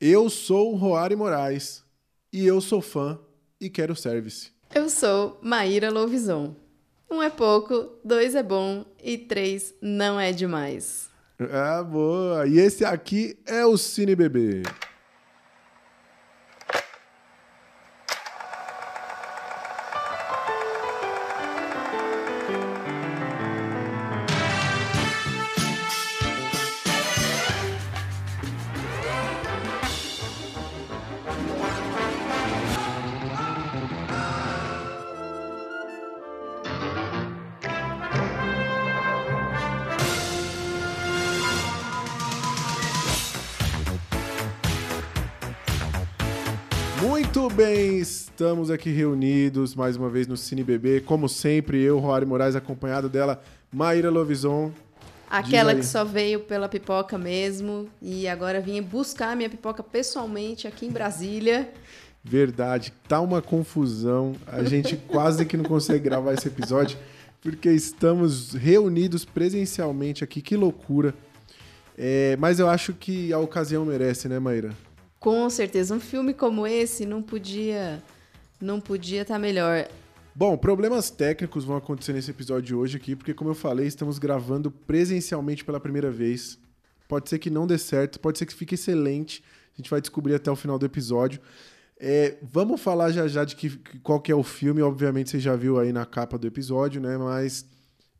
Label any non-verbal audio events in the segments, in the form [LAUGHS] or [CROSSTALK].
Eu sou o Roari Moraes e eu sou fã e quero service. Eu sou Maíra Louvison. Um é pouco, dois é bom e três não é demais. Ah, boa! E esse aqui é o Cine Bebê. Estamos aqui reunidos mais uma vez no Cine Bebê. Como sempre, eu, Roari Moraes, acompanhado dela, Maíra Lovison. Aquela que só veio pela pipoca mesmo e agora vim buscar minha pipoca pessoalmente aqui em Brasília. Verdade, tá uma confusão. A gente [LAUGHS] quase que não consegue gravar esse episódio porque estamos reunidos presencialmente aqui. Que loucura. É, mas eu acho que a ocasião merece, né, Maíra? Com certeza, um filme como esse não podia não podia estar melhor. Bom, problemas técnicos vão acontecer nesse episódio de hoje aqui, porque, como eu falei, estamos gravando presencialmente pela primeira vez. Pode ser que não dê certo, pode ser que fique excelente. A gente vai descobrir até o final do episódio. É, vamos falar já já de que- qual que é o filme. Obviamente você já viu aí na capa do episódio, né? Mas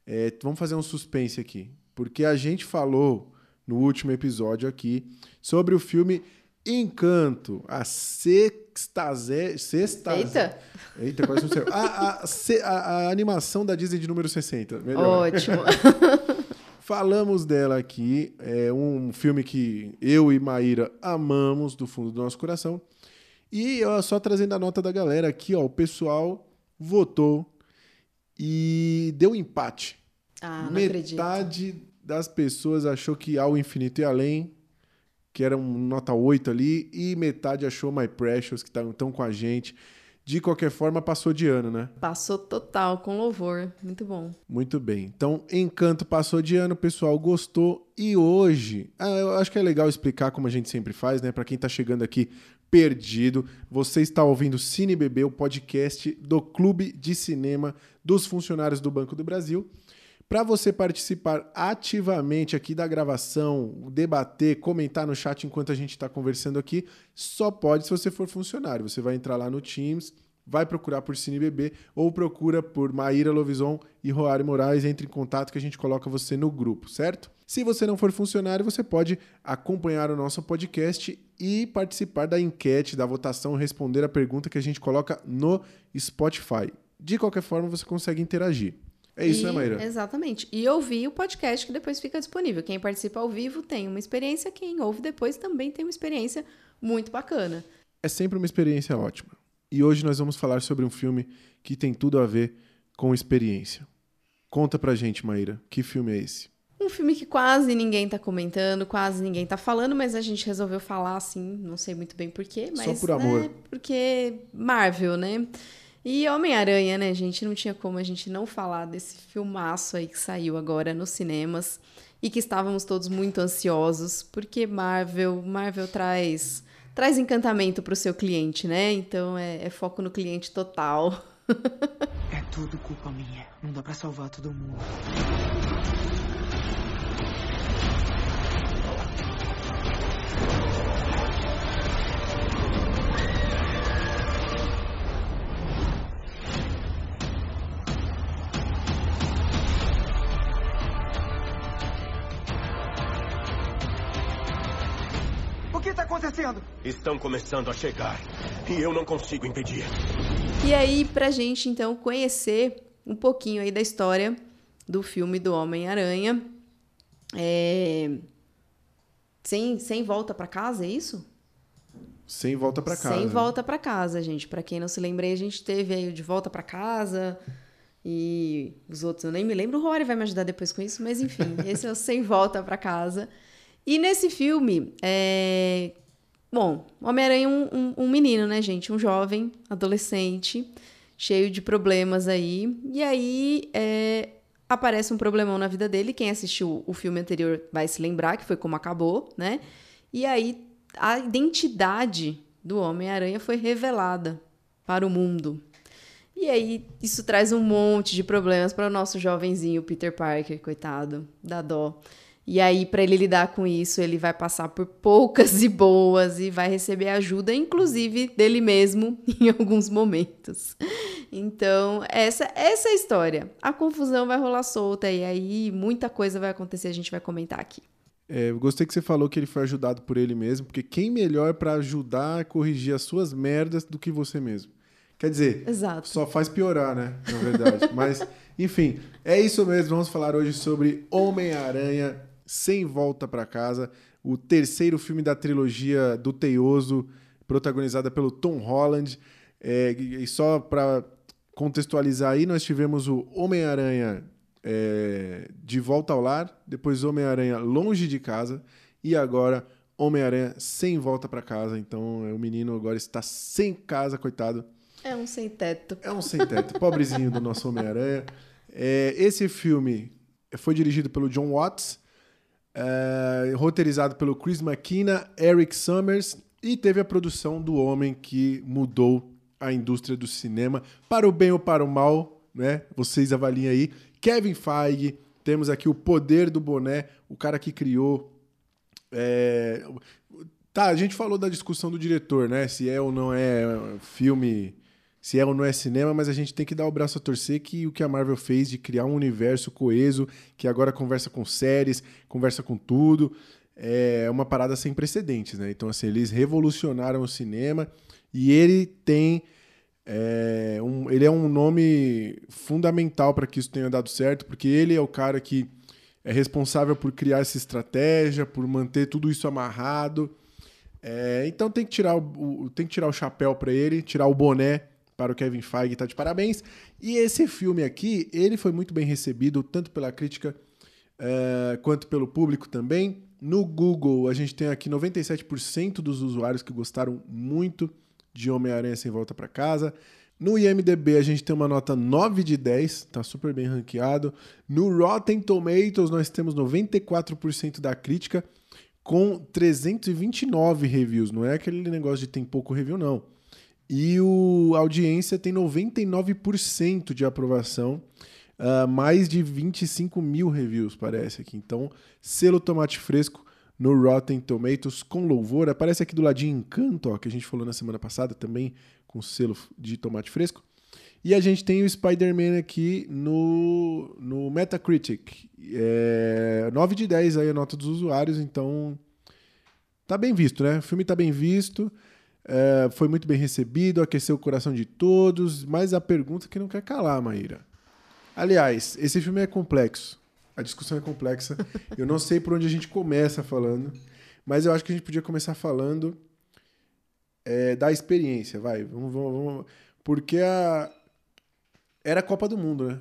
é, vamos fazer um suspense aqui. Porque a gente falou no último episódio aqui sobre o filme Encanto, a sexta... sexta Eita, Eita, quase não saiu. A, a, a- animação da Disney de número 60. Melhor. ótimo. [LAUGHS] Falamos dela aqui. É um filme que eu e Maíra amamos do fundo do nosso coração. E ó, só trazendo a nota da galera aqui, ó. O pessoal votou e deu empate. Ah, não acredito. Metade das pessoas achou que Ao Infinito e Além, que era um nota 8 ali, e metade achou My Precious, que estão com a gente. De qualquer forma, passou de ano, né? Passou total com louvor, muito bom. Muito bem. Então, Encanto passou de ano, o pessoal gostou. E hoje, ah, eu acho que é legal explicar como a gente sempre faz, né? Para quem tá chegando aqui perdido, você está ouvindo Cine Bebê, o podcast do Clube de Cinema dos Funcionários do Banco do Brasil. Para você participar ativamente aqui da gravação, debater, comentar no chat enquanto a gente está conversando aqui, só pode se você for funcionário. Você vai entrar lá no Teams, vai procurar por CineBB ou procura por Maíra Lovison e Roari Moraes. Entre em contato que a gente coloca você no grupo, certo? Se você não for funcionário, você pode acompanhar o nosso podcast e participar da enquete, da votação, responder a pergunta que a gente coloca no Spotify. De qualquer forma, você consegue interagir. É isso, E- né, Maíra? Exatamente. E ouvir o podcast que depois fica disponível. Quem participa ao vivo tem uma experiência, quem ouve depois também tem uma experiência muito bacana. é sempre uma experiência ótima. E hoje nós vamos falar sobre um filme que tem tudo a ver com experiência. Conta pra gente, Maíra, que filme é esse? Um filme que quase ninguém tá comentando, quase ninguém tá falando, mas a gente resolveu falar assim, não sei muito bem porquê, Só mas. por amor. Né, porque Marvel, né? E Homem-Aranha, né, gente? Não tinha como a gente não falar desse filmaço aí que saiu agora nos cinemas e que estávamos todos muito ansiosos, porque Marvel, Marvel traz traz encantamento pro seu cliente, né? Então é, é foco no cliente total. [LAUGHS] É tudo culpa minha. Não dá pra salvar todo mundo. Acontecendo? Estão começando a chegar e eu não consigo impedir. E aí, pra gente então conhecer um pouquinho aí da história do filme do Homem-Aranha. É... Sem, sem volta pra casa, é isso? Sem volta pra casa. Sem volta pra casa, gente. Pra quem não se lembra, aí, a gente teve aí o de volta pra casa e os outros eu nem me lembro. O Rory vai me ajudar depois com isso, mas enfim, [LAUGHS] esse é o sem volta pra casa. E nesse filme, é... bom, Homem-Aranha é um, um, um menino, né, gente? Um jovem, adolescente, cheio de problemas aí. E aí é, aparece um problemão na vida dele. Quem assistiu o filme anterior vai se lembrar que foi como acabou, né? E aí a identidade do Homem-Aranha foi revelada para o mundo. E aí, isso traz um monte de problemas para o nosso jovenzinho Peter Parker, coitado, da dó. E aí, para ele lidar com isso, ele vai passar por poucas e boas e vai receber ajuda, inclusive dele mesmo, [LAUGHS] em alguns momentos. Então, essa, essa é a história. A confusão vai rolar solta e aí muita coisa vai acontecer, a gente vai comentar aqui. É, eu gostei que você falou que ele foi ajudado por ele mesmo, porque quem melhor para ajudar a corrigir as suas merdas do que você mesmo? Quer dizer, Exato. só faz piorar, né? Na verdade. Mas, enfim, é isso mesmo. Vamos falar hoje sobre Homem-Aranha Sem Volta para Casa, o terceiro filme da trilogia do Teioso, protagonizada pelo Tom Holland. É, e só para contextualizar aí, nós tivemos o Homem-Aranha é, de volta ao lar, depois Homem-Aranha longe de casa e agora Homem-Aranha sem volta para casa. Então é, o menino agora está sem casa, coitado. É um sem teto. É um sem teto, pobrezinho do nosso Homem-Aranha. É, esse filme foi dirigido pelo John Watts, é, roteirizado pelo Chris McKenna, Eric Summers e teve a produção do homem que mudou a indústria do cinema para o bem ou para o mal, né? Vocês avaliem aí. Kevin Feige, temos aqui o poder do boné, o cara que criou. É... Tá, a gente falou da discussão do diretor, né? Se é ou não é filme, se é ou não é cinema, mas a gente tem que dar o braço a torcer que o que a Marvel fez de criar um universo coeso, que agora conversa com séries, conversa com tudo, é uma parada sem precedentes, né? Então, assim, eles revolucionaram o cinema e ele tem é, um, ele é um nome fundamental para que isso tenha dado certo, porque ele é o cara que é responsável por criar essa estratégia, por manter tudo isso amarrado. É, então tem que tirar o, tem que tirar o chapéu para ele, tirar o boné para o Kevin Feige, tá de parabéns. E esse filme aqui, ele foi muito bem recebido, tanto pela crítica é, quanto pelo público também. No Google, a gente tem aqui 97% dos usuários que gostaram muito de Homem-Aranha Sem Volta para Casa. No IMDB a gente tem uma nota 9 de 10, tá super bem ranqueado. No Rotten Tomatoes nós temos 94% da crítica com 329 reviews, não é aquele negócio de tem pouco review não. E o, a audiência tem 99% de aprovação, uh, mais de 25 mil reviews parece aqui. Então, selo tomate fresco no Rotten Tomatoes com louvor. Aparece aqui do ladinho Encanto, ó, que a gente falou na semana passada também, com selo de tomate fresco. E a gente tem o Spider-Man aqui no, no Metacritic. É, 9 de 10 aí a nota dos usuários, então tá bem visto, né? O filme tá bem visto, é, foi muito bem recebido, aqueceu o coração de todos, mas a pergunta que não quer calar, Maíra. Aliás, esse filme é complexo. A discussão é complexa. Eu não sei por onde a gente começa falando, mas eu acho que a gente podia começar falando é, da experiência, vai. Vamos, vamos, vamos, porque a era a Copa do Mundo, né?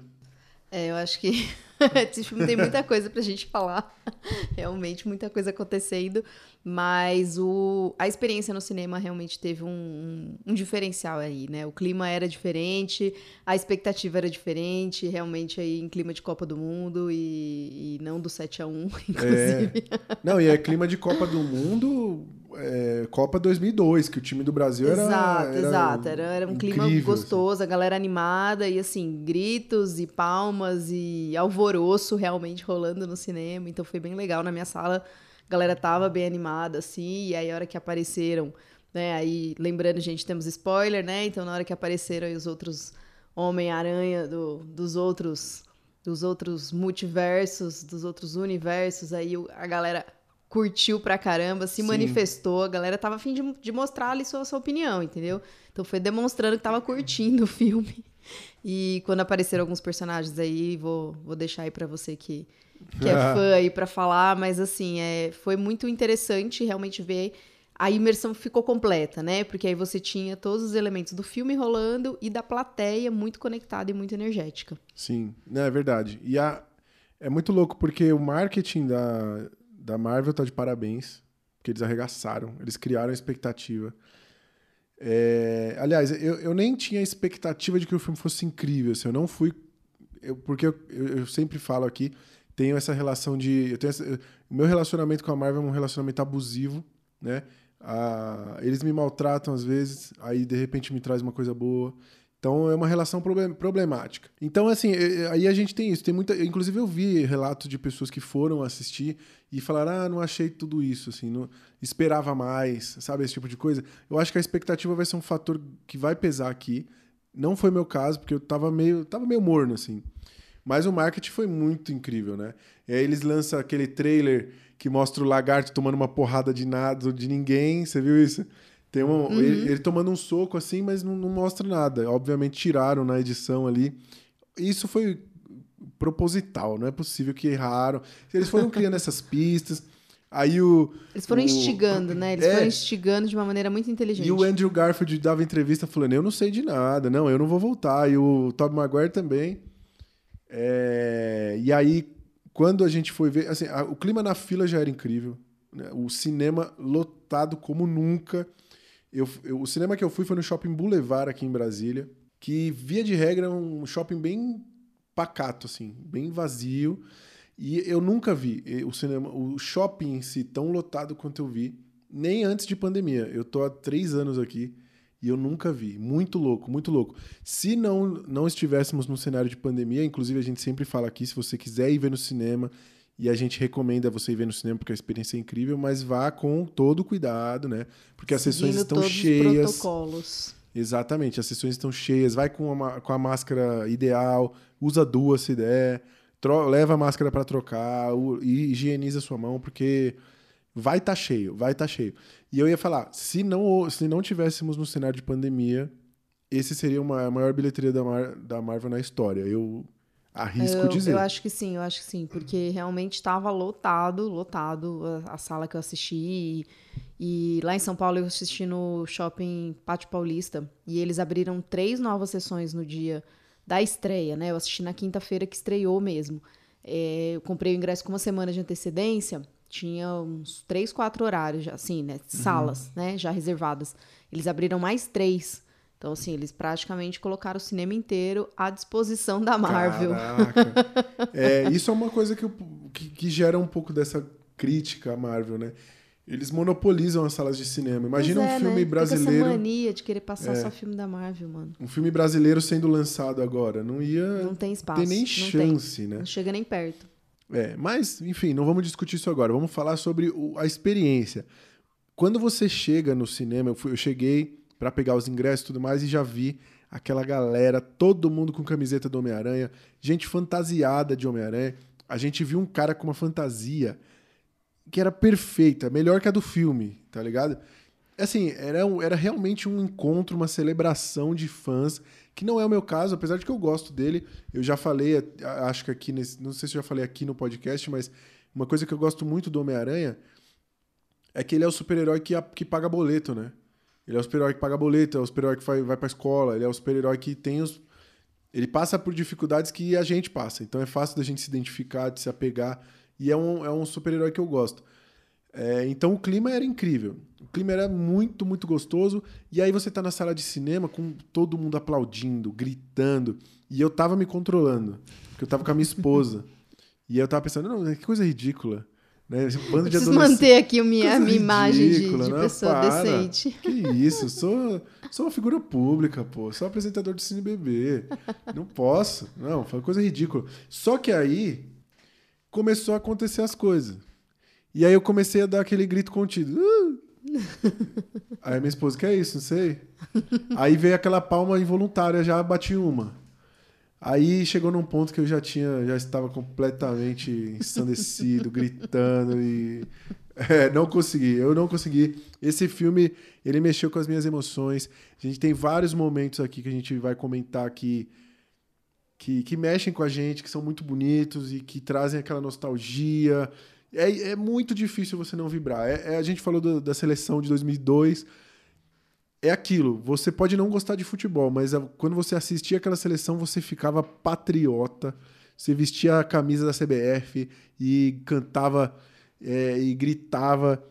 É, eu acho que [LAUGHS] esse filme tem muita coisa pra gente falar. [LAUGHS] Realmente, muita coisa acontecendo. Mas o, a experiência no cinema realmente teve um, um, um, diferencial aí, né? O clima era diferente, a expectativa era diferente, realmente aí em clima de Copa do Mundo e, e não do 7 a 1 [LAUGHS] inclusive. É. Não, e é clima de Copa do Mundo, é, Copa 2002, que o time do Brasil era. Exato, era exato. Era, era um incrível, clima assim. gostoso, assim. a galera animada e assim, gritos e palmas e alvoroço realmente rolando no cinema. Então foi bem legal na minha sala a galera tava bem animada, assim, e aí a hora que apareceram, né, aí, lembrando, gente, temos spoiler, né, então na hora que apareceram aí os outros Homem-Aranha do, dos outros dos outros multiversos, dos outros universos, aí a galera curtiu pra caramba, se Sim. manifestou, a galera tava afim de, de mostrar ali sua, sua opinião, entendeu? Então foi demonstrando que tava curtindo o filme. E quando apareceram alguns personagens aí, vou, vou deixar aí para você que que é [LAUGHS] fã aí para falar, mas assim, é, foi muito interessante realmente ver a imersão ficou completa, né? Porque aí você tinha todos os elementos do filme rolando e da plateia muito conectada e muito energética. Sim, né, é verdade. E a, é muito louco porque o marketing da, da Marvel tá de parabéns, porque eles arregaçaram, eles criaram a expectativa. É, aliás, eu, eu nem tinha expectativa de que o filme fosse incrível, assim, eu não fui. Eu, porque eu, eu sempre falo aqui, tenho essa relação de. Eu tenho essa, meu relacionamento com a Marvel é um relacionamento abusivo, né? Ah, eles me maltratam às vezes, aí de repente me traz uma coisa boa. Então é uma relação problem- problemática. Então, assim, aí a gente tem isso. Tem muita. Inclusive, eu vi relatos de pessoas que foram assistir e falaram: ah, não achei tudo isso, assim, não esperava mais, sabe? Esse tipo de coisa. Eu acho que a expectativa vai ser um fator que vai pesar aqui. Não foi meu caso, porque eu tava meio, tava meio morno, assim. Mas o marketing foi muito incrível, né? E aí eles lançam aquele trailer que mostra o lagarto tomando uma porrada de nada, de ninguém. Você viu isso? Tem um, ele, ele tomando um soco assim, mas não, não mostra nada. Obviamente tiraram na edição ali. Isso foi proposital, não é possível que erraram. Eles foram criando [LAUGHS] essas pistas. Aí o. Eles foram o- instigando, né? Eles É. foram instigando de uma maneira muito inteligente. E o Andrew Garfield dava entrevista falando: Eu não sei de nada, não, eu não vou voltar. E o Tobey Maguire também. É, E aí, quando a gente foi ver. Assim, a- o clima na fila já era incrível. né? O cinema lotado como nunca. Eu, eu- o cinema que eu fui foi no Shopping Boulevard aqui em Brasília, que via de regra é um shopping bem pacato, assim, bem vazio. E eu nunca vi o cinema, o shopping em si tão lotado quanto eu vi, nem antes de pandemia. Eu tô há três anos aqui e eu nunca vi. Muito louco, muito louco. Se não, não estivéssemos num cenário de pandemia, inclusive a gente sempre fala aqui, se você quiser ir ver no cinema, e a gente recomenda você ir ver no cinema porque a experiência é incrível, mas vá com todo cuidado, né? Porque as sessões Seguindo estão todos os cheias. protocolos. Exatamente, as sessões estão cheias, vai com a, com a máscara ideal, usa duas se der, leva a máscara para trocar e higieniza sua mão, porque vai estar cheio, vai estar cheio. E eu ia falar, se não, se não tivéssemos no cenário de pandemia, esse seria uma, a maior bilheteria da, Mar- da Marvel na história. Eu arrisco eu, dizer. eu acho que sim, eu acho que sim, porque realmente estava lotado, lotado a, a sala que eu assisti. E, e lá em São Paulo eu assisti no shopping Pátio Paulista e eles abriram três novas sessões no dia da estreia, né? Eu assisti na quinta-feira que estreou mesmo. É, eu comprei o ingresso com uma semana de antecedência, tinha uns três, quatro horários, já, assim, né? Salas, né? Já reservadas. Eles abriram mais três. Então, assim, eles praticamente colocaram o cinema inteiro à disposição da Marvel. Caraca. [LAUGHS] É, isso é uma coisa que, que, que gera um pouco dessa crítica à Marvel, né? Eles monopolizam as salas de cinema. Imagina é, um filme né? Brasileiro. essa mania de querer passar É. só filme da Marvel, mano. Um filme brasileiro sendo lançado agora. Não ia Não tem espaço. ter nem chance, tem. né? Não chega nem perto. É, mas, enfim, não vamos discutir isso agora. Vamos falar sobre o- a experiência. Quando você chega no cinema, eu, fui- eu cheguei pra pegar os ingressos e tudo mais e já vi aquela galera, todo mundo com camiseta do Homem-Aranha, gente fantasiada de Homem-Aranha. A gente viu um cara com uma fantasia que era perfeita, melhor que a do filme, tá ligado? Assim, era, um- era realmente um encontro, uma celebração de fãs, que não é o meu caso, apesar de que eu gosto dele. Eu já falei, acho que aqui, nesse, não sei se eu já falei aqui no podcast, mas uma coisa que eu gosto muito do Homem-Aranha é que ele é o super-herói que, que paga boleto, né? Ele é o super-herói que paga boleto, é o super-herói que vai, vai pra escola, ele é o super-herói que tem os. Ele passa por dificuldades que a gente passa. Então é fácil da gente se identificar, de se apegar. E é um, é um super-herói que eu gosto. É, então o clima era incrível. O clima era muito, muito gostoso. E aí você tá na sala de cinema com todo mundo aplaudindo, gritando. E eu tava me controlando. Porque eu tava com a minha esposa. [LAUGHS] e eu tava pensando, não, que coisa ridícula. Né? Esse bando Preciso manter aqui a minha, a Coisa minha imagem de, ridícula, de né? pessoa Para. decente. Que isso, eu sou, sou uma figura pública, pô. Sou apresentador de Cine Bebê. Não posso. Não, foi uma coisa ridícula. Só que aí começou a acontecer as coisas. E aí eu comecei a dar aquele grito contido. "Uh!" [LAUGHS] Aí minha esposa, que é isso? Não sei. Aí veio aquela palma involuntária, já bati uma. Aí chegou num ponto que eu já tinha, já estava completamente ensandecido, [LAUGHS] gritando e [LAUGHS] é, não consegui, eu não consegui. Esse filme, ele mexeu com as minhas emoções. A gente tem vários momentos aqui que a gente vai comentar aqui que, que mexem com a gente, que são muito bonitos e que trazem aquela nostalgia. É, é muito difícil você não vibrar. É, é- a gente falou do- da seleção de 2002. É aquilo. Você pode não gostar de futebol, mas quando você assistia aquela seleção, você ficava patriota. Você vestia a camisa da CBF e cantava é, e gritava.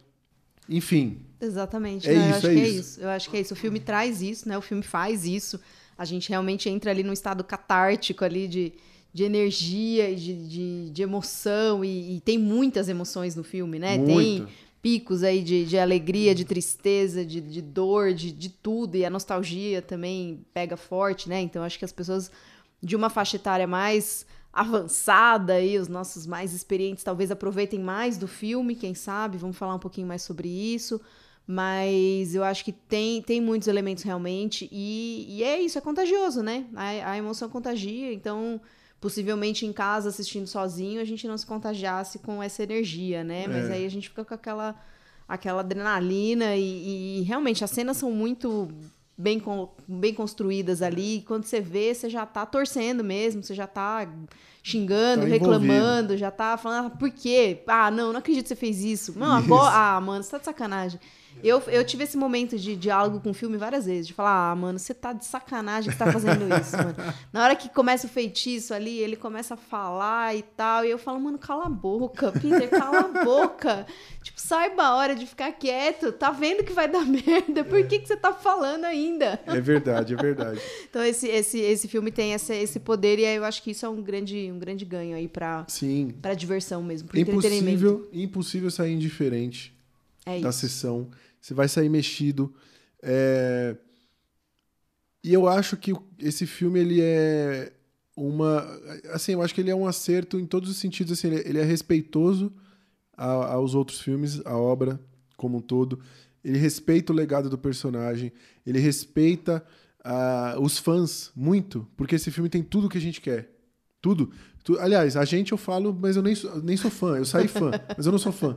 Enfim, Exatamente. É eu isso, acho é que é isso. isso. Eu acho que é isso. O filme traz isso, né? O filme faz isso. A gente realmente entra ali num estado catártico ali de, de energia e de, de, de emoção. E, e tem muitas emoções no filme, né? Tem Muita. Picos aí de, de alegria, de tristeza, de, de dor, de, de tudo. E a nostalgia também pega forte, né? Então acho que as pessoas de uma faixa etária mais avançada e os nossos mais experientes talvez aproveitem mais do filme, quem sabe, vamos falar um pouquinho mais sobre isso. Mas eu acho que tem, tem muitos elementos realmente, e, e é isso, é contagioso, né? A, a emoção contagia, então possivelmente em casa assistindo sozinho a gente não se contagiasse com essa energia, né? Mas É. aí a gente fica com aquela, aquela adrenalina e, e realmente as cenas são muito bem, bem construídas ali. E quando você vê, você já tá torcendo mesmo, você já tá xingando, Tá reclamando, já tá falando, ah, por quê? Ah, não, não acredito que você fez isso. Não, agora. Ah, mano, você tá de sacanagem. Eu, eu tive esse momento de diálogo com o filme várias vezes, de falar, ah, mano, você tá de sacanagem que você tá fazendo [LAUGHS] isso, mano. Na hora que começa o feitiço ali, ele começa a falar e tal, e eu falo, mano, cala a boca, Peter, cala a boca. [LAUGHS] Tipo, saiba a hora de ficar quieto, tá vendo que vai dar [LAUGHS] merda, por que, que você tá falando ainda? É verdade, é verdade. Então esse, esse, esse filme tem esse, esse poder, e aí eu acho que isso é um grande, um grande ganho aí pra, Sim. pra diversão mesmo, pro entretenimento. Impossível, impossível sair indiferente É da isso. sessão. Você vai sair mexido. É, E eu acho que esse filme ele é uma, assim, eu acho que ele é um acerto em todos os sentidos. Assim, ele, ele é respeitoso a- aos outros filmes, a obra como um todo. Ele respeita o legado do personagem. Ele respeita ah, os fãs muito, porque esse filme tem tudo que a gente quer. Tudo. Tu- Aliás, a gente eu falo, mas eu nem nem sou fã. Eu saí fã, mas eu não sou fã.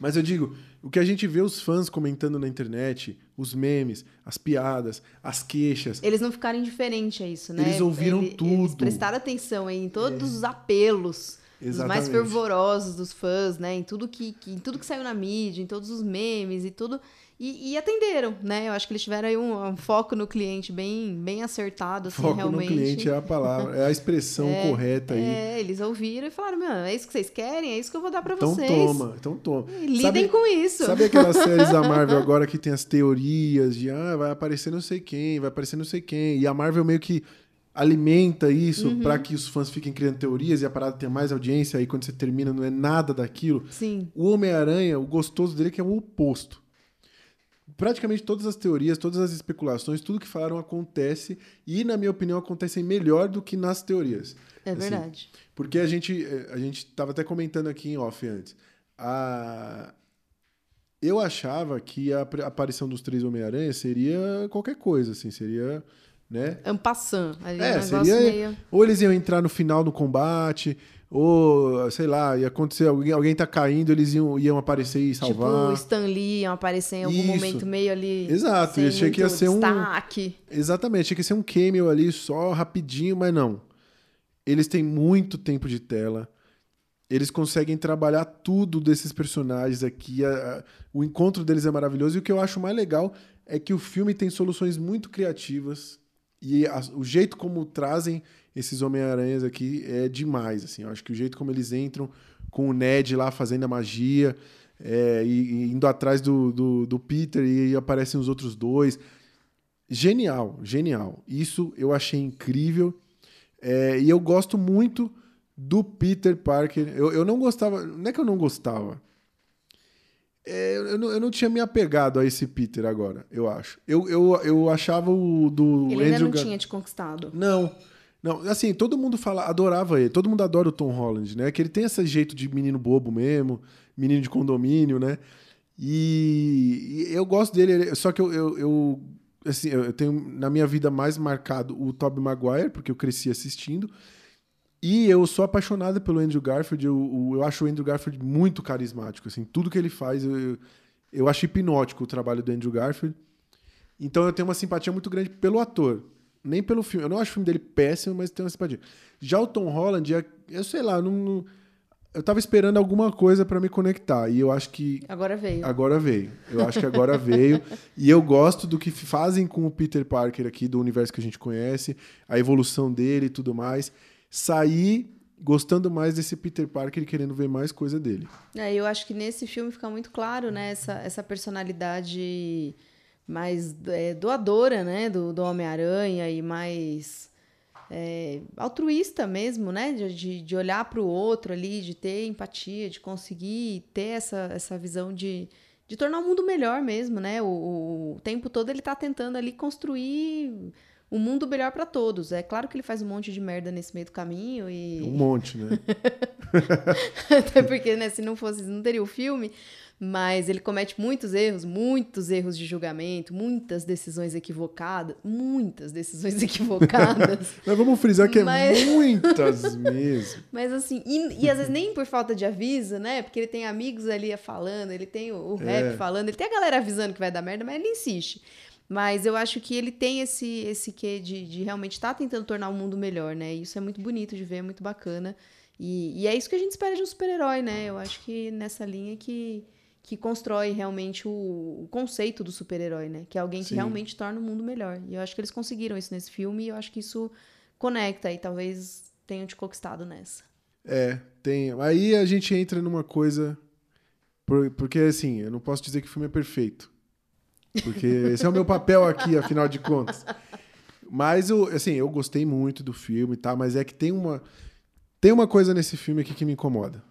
Mas eu digo, o que a gente vê os fãs comentando na internet, os memes, as piadas, as queixas. Eles não ficaram indiferentes a isso, né? Eles ouviram Eles tudo. prestaram atenção em todos os apelos. Os mais Exatamente. fervorosos dos fãs, né? Em tudo que, que- em tudo que saiu na mídia, em todos os memes e tudo. E, e atenderam, né? Eu acho que eles tiveram aí um, um foco no cliente bem, bem acertado, assim, Foco realmente. no cliente é a palavra, é a expressão [LAUGHS] correta aí. É, eles ouviram e falaram, meu, é isso que vocês querem? É isso que eu vou dar pra Então vocês. toma, então toma. E lidem com isso. Sabe aquelas séries da Marvel [LAUGHS] agora que tem as teorias de ah, vai aparecer não sei quem, vai aparecer não sei quem. E a Marvel meio que alimenta isso Uhum. pra que os fãs fiquem criando teorias e a parada tenha mais audiência. Aí quando você termina não é nada daquilo. Sim. O Homem-Aranha, o gostoso dele é que é o oposto. Praticamente todas as teorias, todas as especulações, tudo que falaram acontece e, na minha opinião, acontecem melhor do que nas teorias. É Assim, verdade. porque a gente eh, a gente tava até comentando aqui em off antes. A... Eu achava que a aparição dos três Homem-Aranha seria qualquer coisa, assim, seria, né? Ampassant. Ali É, um seria. meio... Ou eles iam entrar no final do combate, ou, sei lá, ia acontecer, alguém, alguém tá caindo, eles iam, iam aparecer e Tipo, salvar. o Stan Lee iam aparecer em algum Isso. momento meio ali. Exato, eu achei que ia ser um- destaque. Exatamente, tinha que ser um cameo ali só rapidinho, mas não. Eles têm muito tempo de tela. Eles conseguem trabalhar tudo desses personagens aqui. a- a- o encontro deles é maravilhoso. E o que eu acho mais legal é que o filme tem soluções muito criativas. E a- o jeito como trazem esses Homem-Aranhas aqui é demais. Assim. Eu acho que o jeito como eles entram com o Ned lá fazendo a magia é, e, e indo atrás do, do, do Peter e aí aparecem os outros dois. Genial, genial. Isso eu achei incrível. É, e eu gosto muito do Peter Parker. Eu, eu não gostava. Não é que eu não gostava. É, eu, não, eu não tinha me apegado a esse Peter agora, eu acho. Eu, eu, eu achava o do Ele ainda Andrew não Gar- tinha te conquistado. Não. Não, assim, todo mundo fala, adorava ele, todo mundo adora o Tom Holland, né? Que ele tem esse jeito de menino bobo mesmo, menino de condomínio, né? E, e eu gosto dele, ele- só que eu, eu, eu, assim, eu tenho na minha vida mais marcado o Tobey Maguire, porque eu cresci assistindo. E eu sou apaixonado pelo Andrew Garfield, eu, eu acho o Andrew Garfield muito carismático, assim, tudo que ele faz, eu, eu acho hipnótico o trabalho do Andrew Garfield. Então eu tenho uma simpatia muito grande pelo ator, nem pelo filme. Eu não acho o filme dele péssimo, mas tenho uma simpatia. Já o Tom Holland, é- eu sei lá, não, não- eu tava esperando alguma coisa pra me conectar, e eu acho que Agora veio. Agora veio. Eu acho que agora veio. E eu gosto do que fazem com o Peter Parker aqui, do universo que a gente conhece, a evolução dele e tudo mais. Saí gostando mais desse Peter Parker e querendo ver mais coisa dele. É, eu acho que nesse filme fica muito claro, né, essa, essa personalidade mais é, doadora, né, do, do Homem-Aranha e mais é, altruísta mesmo, né? De, de, olhar para o outro ali, de ter empatia, de conseguir ter essa, essa visão de, de tornar o mundo melhor mesmo, né? O, o tempo todo ele tá tentando ali construir um mundo melhor para todos. É claro que ele faz um monte de merda nesse meio do caminho e. Um monte, né? [LAUGHS] Até porque, né, se não fosse, não teria o filme. Mas ele comete muitos erros, muitos erros de julgamento, muitas decisões equivocadas, muitas decisões [LAUGHS] equivocadas. Mas vamos frisar que Mas- é [LAUGHS] muitas mesmo. Mas assim, e, e às vezes nem por falta de aviso, né? Porque ele tem amigos ali falando, ele tem o, o rap É. falando, ele tem a galera avisando que vai dar merda, mas ele insiste. Mas eu acho que ele tem esse, esse quê de, de realmente estar tentando tornar o mundo melhor, né? E isso é muito bonito de ver, é muito bacana. E, e é isso que a gente espera de um super-herói, né? Eu acho que nessa linha que, que constrói realmente o, o conceito do super-herói, né? Que é alguém que Sim. realmente torna o mundo melhor. E eu acho que eles conseguiram isso nesse filme e eu acho que isso conecta e talvez tenham te conquistado nessa. É, tem. Aí a gente entra numa coisa. por- Porque, assim, eu não posso dizer que o filme é perfeito. Porque esse é o meu papel aqui, afinal de contas. Mas, eu, assim, eu gostei muito do filme, tá? Mas é que tem uma. Tem uma coisa nesse filme aqui que me incomoda.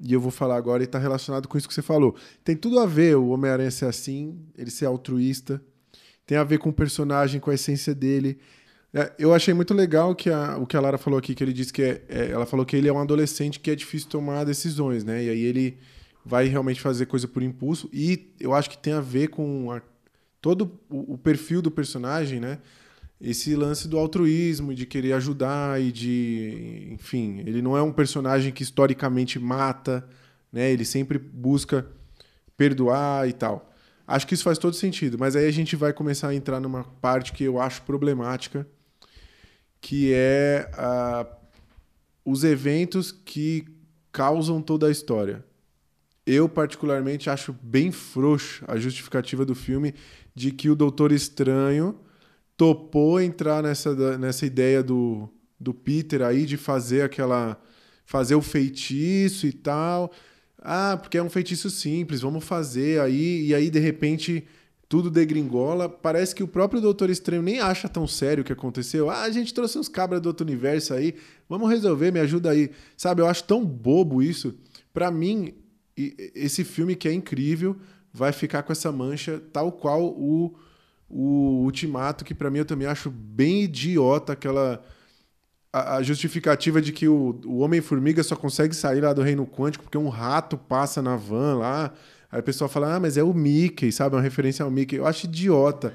E eu vou falar agora e tá relacionado com isso que você falou. Tem tudo a ver o Homem-Aranha ser assim, ele ser altruísta. Tem a ver com o personagem, com a essência dele. É, eu achei muito legal que a- o que a Lara falou aqui, que ele disse que é, é- ela falou que ele é um adolescente que é difícil tomar decisões, né? E aí ele vai realmente fazer coisa por impulso. E eu acho que tem a ver com a- todo o, o perfil do personagem, né? Esse lance do altruísmo, de querer ajudar e de. Enfim, ele não é um personagem que historicamente mata, né? Ele sempre busca perdoar e tal. Acho que isso faz todo sentido, mas aí a gente vai começar a entrar numa parte que eu acho problemática, que é ah, os eventos que causam toda a história. Eu, particularmente, acho bem frouxo a justificativa do filme de que o Doutor Estranho topou entrar nessa, nessa ideia do, do Peter aí de fazer aquela. fazer o feitiço e tal. Ah, porque é um feitiço simples, vamos fazer aí. E aí, de repente, tudo degringola. Parece que o próprio Doutor Estranho nem acha tão sério o que aconteceu. Ah, a gente trouxe uns cabras do outro universo aí, vamos resolver, me ajuda aí. Sabe, eu acho tão bobo isso. Pra mim, e- esse filme que é incrível vai ficar com essa mancha tal qual o, o Ultimato, que pra mim eu também acho bem idiota aquela a, a justificativa de que o, o Homem-Formiga só consegue sair lá do reino quântico porque um rato passa na van lá. Aí a pessoa fala, ah, mas é o Mickey, sabe? É uma referência ao Mickey. Eu acho idiota.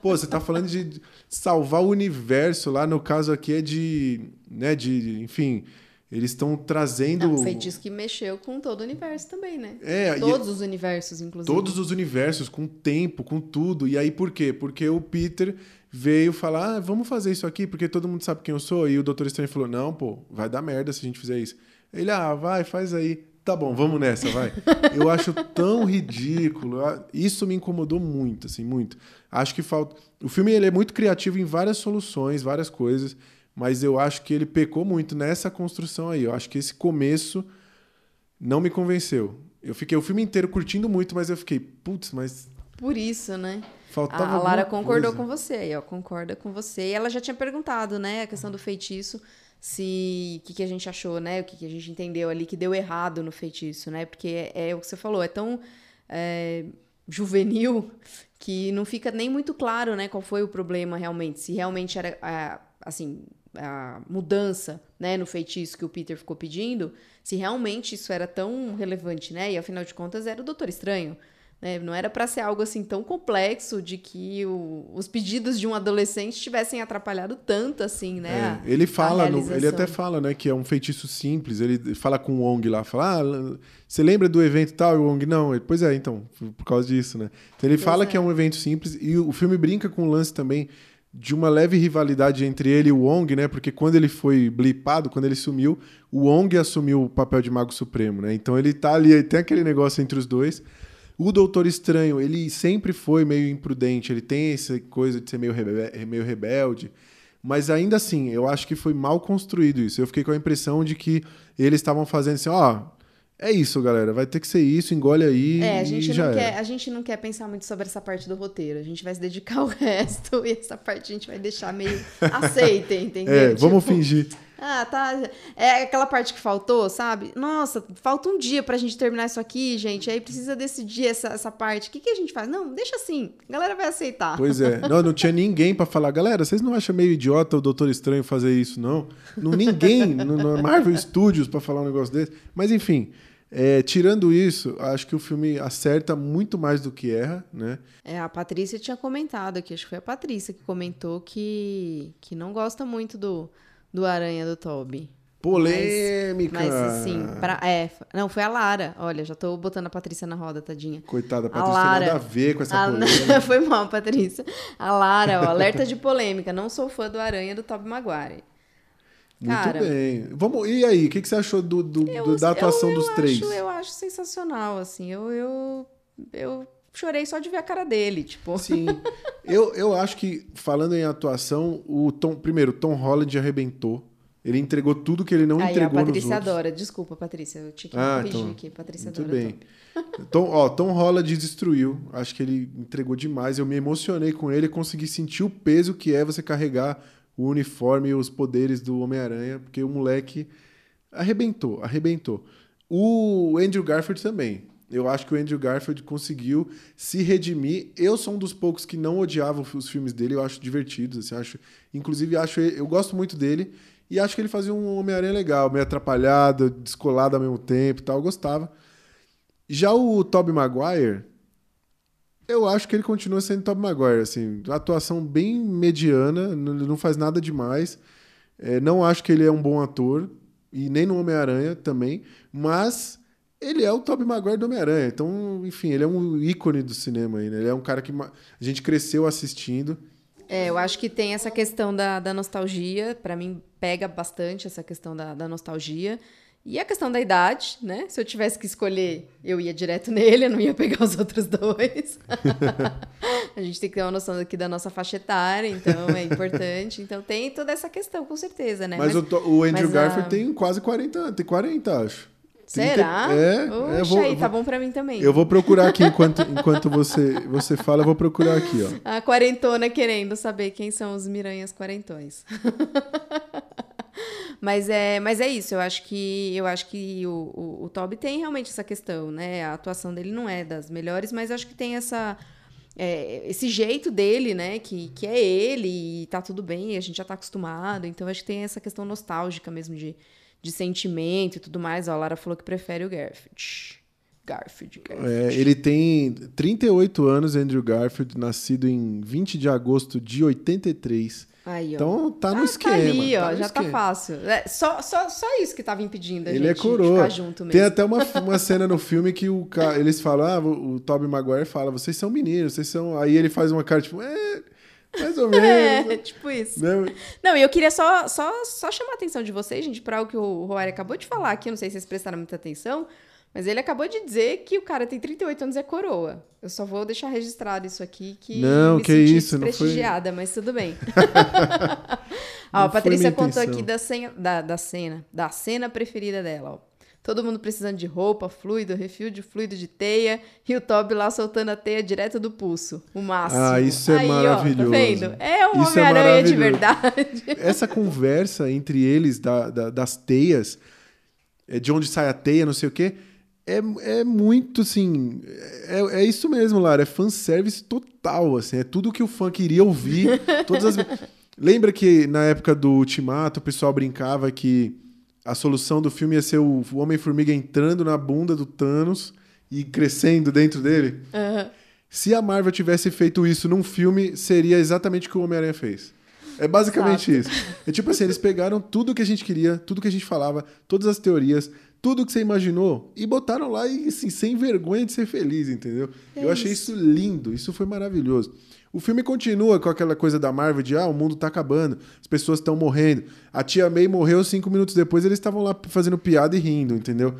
Pô, você tá falando de salvar o universo lá, no caso aqui é de. né, de. Enfim, eles estão trazendo. É um feitiço que mexeu com todo o universo também, né? É, e- Todos os universos, inclusive. Todos os universos, com tempo, com tudo. E aí por quê? Porque o Peter veio falar, ah, vamos fazer isso aqui, porque todo mundo sabe quem eu sou. E o Doutor Estranho falou, não, pô, vai dar merda se a gente fizer isso. Ele, ah, vai, faz aí. Tá bom, vamos nessa, vai. [LAUGHS] Eu acho tão ridículo. Ah, Isso me incomodou muito, assim, muito. Acho que falta... O filme, ele é muito criativo em várias soluções, várias coisas, mas eu acho que ele pecou muito nessa construção aí. Eu acho que esse começo não me convenceu. Eu fiquei o filme inteiro curtindo muito, mas eu fiquei, putz, mas Por isso, né? faltava A, Lara concordou coisa. com você aí, ó. Concorda com você. E ela já tinha perguntado, né, a questão do feitiço, se o que, que a gente achou, né? O que, que a gente entendeu ali que deu errado no feitiço, né? Porque é, é o que você falou, é tão é, juvenil que não fica nem muito claro, né, qual foi o problema realmente. Se realmente era a- assim. A mudança né, no feitiço que o Peter ficou pedindo, se realmente isso era tão relevante, né? E afinal de contas era o Doutor Estranho. né? Não era para ser algo assim tão complexo de que o- os pedidos de um adolescente tivessem atrapalhado tanto assim, né? É, ele a fala, no- ele até fala, né, que é um feitiço simples. Ele fala com o Wong lá, fala, ah, você lembra do evento tal? E o Wong, não. Ele, pois é, então, por causa disso, né? Então ele Pois fala é. que é um evento simples e o filme brinca com o lance também de uma leve rivalidade entre ele e o Wong, né? Porque quando ele foi blipado, quando ele sumiu, o Wong assumiu o papel de Mago Supremo, né? Então ele tá ali, tem aquele negócio entre os dois. O Doutor Estranho, ele sempre foi meio imprudente, ele tem essa coisa de ser meio, rebe- meio rebelde, mas ainda assim, eu acho que foi mal construído isso. Eu fiquei com a impressão de que eles estavam fazendo assim, ó, É isso, galera. Vai ter que ser isso, engole aí É, a e gente, já não era. quer, a gente não quer pensar muito sobre essa parte do roteiro. A gente vai se dedicar ao [LAUGHS] resto e essa parte a gente vai deixar meio [LAUGHS] aceita, entendeu? É, vamos Tipo, fingir. Ah, tá. É aquela parte que faltou, sabe? Nossa, falta um dia pra gente terminar isso aqui, gente. Aí precisa decidir essa, essa parte. O que, que a gente faz? Não, deixa assim. A galera vai aceitar. Pois é. Não, não tinha ninguém pra falar, galera, vocês não acham meio idiota o Doutor Estranho fazer isso, não? não ninguém no, no Marvel Studios pra falar um negócio desse. Mas enfim, é, tirando isso, acho que o filme acerta muito mais do que erra, né? É, a Patrícia tinha comentado aqui, acho que foi a Patrícia que comentou que, que não gosta muito do, do Aranha do Toby. Polêmica! Mas assim, pra, é, não, foi a Lara. Olha, já tô botando a Patrícia na roda, tadinha. Coitada, a A Patrícia tem Lara. nada a ver com essa A- polêmica. [LAUGHS] foi mal, Patrícia. A Lara, ó, alerta de polêmica. Não sou fã do Aranha do Tobey Maguire. Muito Cara, bem. Vamos, e aí, o que, que você achou do, do- do- da atuação eu, dos eu três? Acho, eu acho sensacional, assim. Eu, eu, eu chorei só de ver a cara dele, tipo. Sim. Eu, eu acho que, falando em atuação, o Tom. Primeiro, o Tom Holland arrebentou. Ele entregou tudo que ele não Aí, a entregou nos Patrícia outros. adora. Desculpa, Patrícia. Eu tinha que Ah, corrigir então, aqui. Patrícia Muito adora. bem. Tom, ó, Tom Holland destruiu. Acho que ele entregou demais. Eu me emocionei com ele. Consegui sentir o peso que é você carregar o uniforme e os poderes do Homem-Aranha, porque o moleque arrebentou, arrebentou. O Andrew Garfield também. Eu acho que o Andrew Garfield conseguiu se redimir. Eu sou um dos poucos que não odiava os filmes dele. Eu acho divertidos. Assim, acho, inclusive, acho eu gosto muito dele. E acho que ele fazia um Homem-Aranha legal, meio atrapalhado, descolado ao mesmo tempo e tal. Eu gostava. Já o Tobey Maguire, eu acho que ele continua sendo Tobey Maguire, assim, atuação bem mediana, não faz nada demais. É, não acho que ele é um bom ator e nem no Homem-Aranha também, mas ele é o Tobey Maguire do Homem-Aranha. Então, enfim, ele é um ícone do cinema aí, né? Ele é um cara que a gente cresceu assistindo. É, eu acho que tem essa questão da, da nostalgia. Pra mim, pega bastante essa questão da, da nostalgia. E a questão da idade, né? Se eu tivesse que escolher, eu ia direto [LAUGHS] nele, eu não ia pegar os outros dois. [LAUGHS] a gente tem que ter uma noção aqui da nossa faixa etária, então é importante. Então tem toda essa questão, com certeza, né? Mas, o, To- o Andrew mas a- Garfield tem quase 40 anos, tem 40, acho. Será? 30 É, Oxe, eu vou, aí, tá bom pra mim também. Eu vou procurar aqui enquanto, enquanto você, você fala, eu vou procurar aqui, ó. A quarentona querendo saber quem são os miranhas quarentões. [LAUGHS] mas, é, mas é isso, eu acho que eu acho que o, o, o Toby tem realmente essa questão, né? A atuação dele não é das melhores, mas acho que tem essa. é, esse jeito dele, né? Que, que é ele e tá tudo bem, a gente já tá acostumado. Então, acho que tem essa questão nostálgica mesmo de, de sentimento e tudo mais. Ó, a Lara falou que prefere o Garfield. Garfield, Garfield. É, ele tem 38 anos, Andrew Garfield, nascido em 20 de agosto de 83. Aí, ó. Então tá no Ah, esquema. Tá ali, ó, tá no já tá esquema. fácil. É, só, só, só isso que tava impedindo a Ele gente é coroa. ficar junto Tem mesmo. até uma, uma cena no filme que o, ca- eles falam, ah, o, o Tobey Maguire fala, vocês são meninos, vocês são... Aí ele faz uma cara tipo, é, mais ou [LAUGHS] menos. É, tipo isso. né? Não, e eu queria só, só, só chamar a atenção de vocês, gente, para o que o Roari acabou de falar aqui. Eu não sei se vocês prestaram muita atenção, mas ele acabou de dizer que o cara tem 38 anos e é coroa. Eu só vou deixar registrado isso aqui, que Não, me que senti isso, não foi- desprestigiada, mas tudo bem. [LAUGHS] ó, a Patrícia contou aqui da, senha, da, da cena, da cena preferida dela, ó. Todo mundo precisando de roupa, fluido, refil de fluido de teia e o Toby lá soltando a teia direto do pulso. O máximo. Ah, isso é Aí, maravilhoso. Ó, tá vendo? É um é Homem-Aranha de maravilhoso. verdade. [LAUGHS] Essa conversa entre eles da- da- das teias, é, de onde sai a teia, não sei o quê, é, é muito, assim... É, é isso mesmo, Lara, é fanservice total, assim, é tudo que o fã queria ouvir, [LAUGHS] todas as... Lembra que na época do Ultimato o pessoal brincava que a solução do filme ia ser o o Homem-Formiga entrando na bunda do Thanos e crescendo dentro dele? Se a Marvel tivesse feito isso num filme, seria exatamente o que o Homem-Aranha fez. É basicamente isso. É tipo assim, eles pegaram tudo que a gente queria, tudo que a gente falava, todas as teorias, tudo que você imaginou e botaram lá e assim, sem vergonha de ser feliz, entendeu? É Eu achei isso lindo, isso foi maravilhoso. O filme continua com aquela coisa da Marvel de ah, o mundo tá acabando, as pessoas estão morrendo. A tia May morreu cinco minutos depois, eles estavam lá fazendo piada e rindo, entendeu?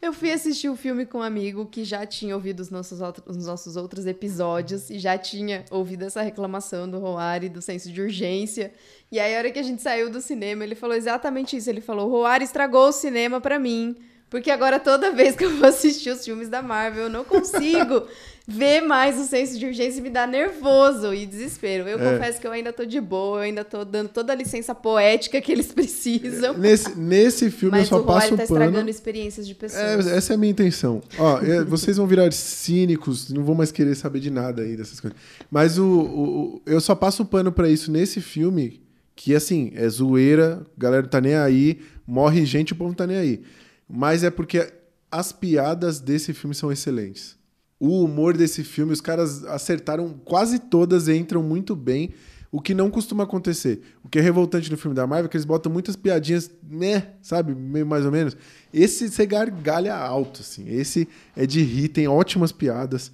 Eu fui assistir o filme com um amigo que já tinha ouvido os nossos, outros, os nossos outros episódios e já tinha ouvido essa reclamação do Roari, do senso de urgência. E aí, a hora que a gente saiu do cinema, ele falou exatamente isso. Ele falou: Roari estragou o cinema pra mim, Porque agora toda vez que eu vou assistir os filmes da Marvel, eu não consigo ver mais o senso de urgência me dá nervoso e desespero. Eu É. confesso que eu ainda tô de boa, eu ainda tô dando toda a licença poética que eles [LAUGHS] precisam. Nesse, nesse filme Mas eu só o passo tá o pano. estragando experiências de pessoas. É, essa é a minha intenção. Ó, é, [LAUGHS] vocês vão virar cínicos, não vão mais querer saber de nada aí dessas coisas. Mas o, o- o- eu só passo o pano pra isso nesse filme, que assim, é zoeira, galera não tá nem aí, morre gente, o povo não tá nem aí. Mas é porque as piadas desse filme são excelentes. O humor desse filme, os caras acertaram, quase todas entram muito bem, o que não costuma acontecer. O que é revoltante no filme da Marvel é que eles botam muitas piadinhas, né, sabe, meio mais ou menos. Esse você gargalha alto, assim. Esse é de rir, tem ótimas piadas.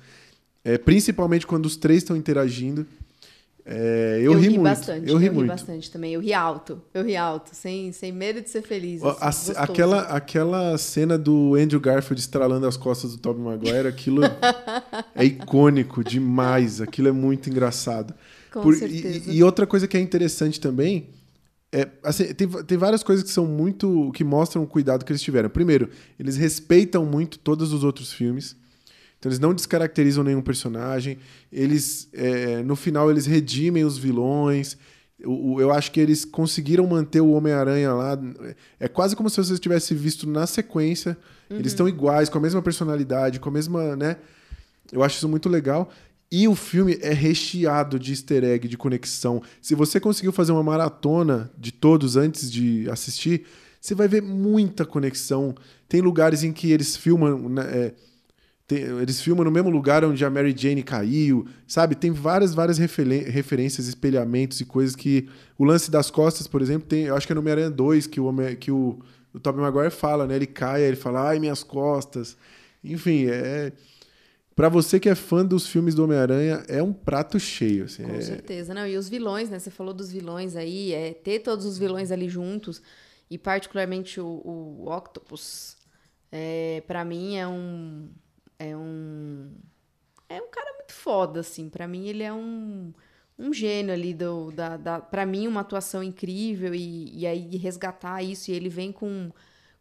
É, principalmente quando os três estão interagindo. É, eu, ri, muito. bastante. eu ri muito. bastante também. Eu ri alto. Eu ri alto, sem, sem medo de ser feliz. Assim, a aquela, aquela cena do Andrew Garfield estralando as costas do Tobey Maguire, aquilo [LAUGHS] é icônico demais. Aquilo é muito engraçado. Com Por- e- certeza. E, e outra coisa que é interessante também é assim, tem, tem várias coisas que são muito que mostram o cuidado que eles tiveram. Primeiro, eles respeitam muito todos os outros filmes. Então eles não descaracterizam nenhum personagem. Eles, é, no final, eles redimem os vilões. O- Eu acho que eles conseguiram manter o Homem-Aranha lá. É quase como se você tivesse visto na sequência. Eles estão iguais, com a mesma personalidade, com a mesma, né? Eu acho isso muito legal. E o filme é recheado de easter egg, de conexão. Se você conseguiu fazer uma maratona de todos antes de assistir, você vai ver muita conexão. Tem lugares em que eles filmam. né, é, tem- eles filmam no mesmo lugar onde a Mary Jane caiu, sabe? Tem várias, várias referências, espelhamentos e coisas que. O lance das costas, por exemplo, tem. Eu acho que é no Homem-Aranha 2 que o, Homem- que o, o Tobey Maguire fala, né? Ele cai, ele fala, ai, minhas costas. Enfim, é. Pra você que é fã dos filmes do Homem-Aranha, é um prato cheio. Assim, Com é- certeza. Não, e os vilões, né? Você falou dos vilões aí, é ter todos os vilões ali juntos, e particularmente o, o Octopus, é, para mim é um. É um. É um cara muito foda, assim. Pra mim, ele é um. Um gênio ali do. Da, da, pra mim, uma atuação incrível, e, e aí resgatar isso, e ele vem com,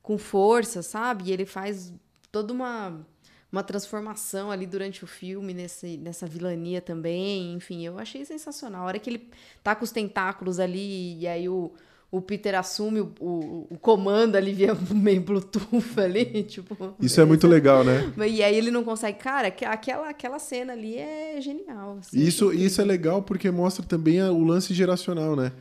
com força, sabe? E ele faz toda uma uma transformação ali durante o filme, nesse, nessa vilania também. Enfim, eu achei sensacional. A hora que ele tá com os tentáculos ali e aí o, o Peter assume o, o, o comando ali via [LAUGHS] meio Bluetooth ali, tipo. Isso é muito legal, né? [LAUGHS] E aí ele não consegue. Cara, aqu- aquela, aquela cena ali é genial. assim, Isso, isso é legal porque mostra também o lance geracional, né?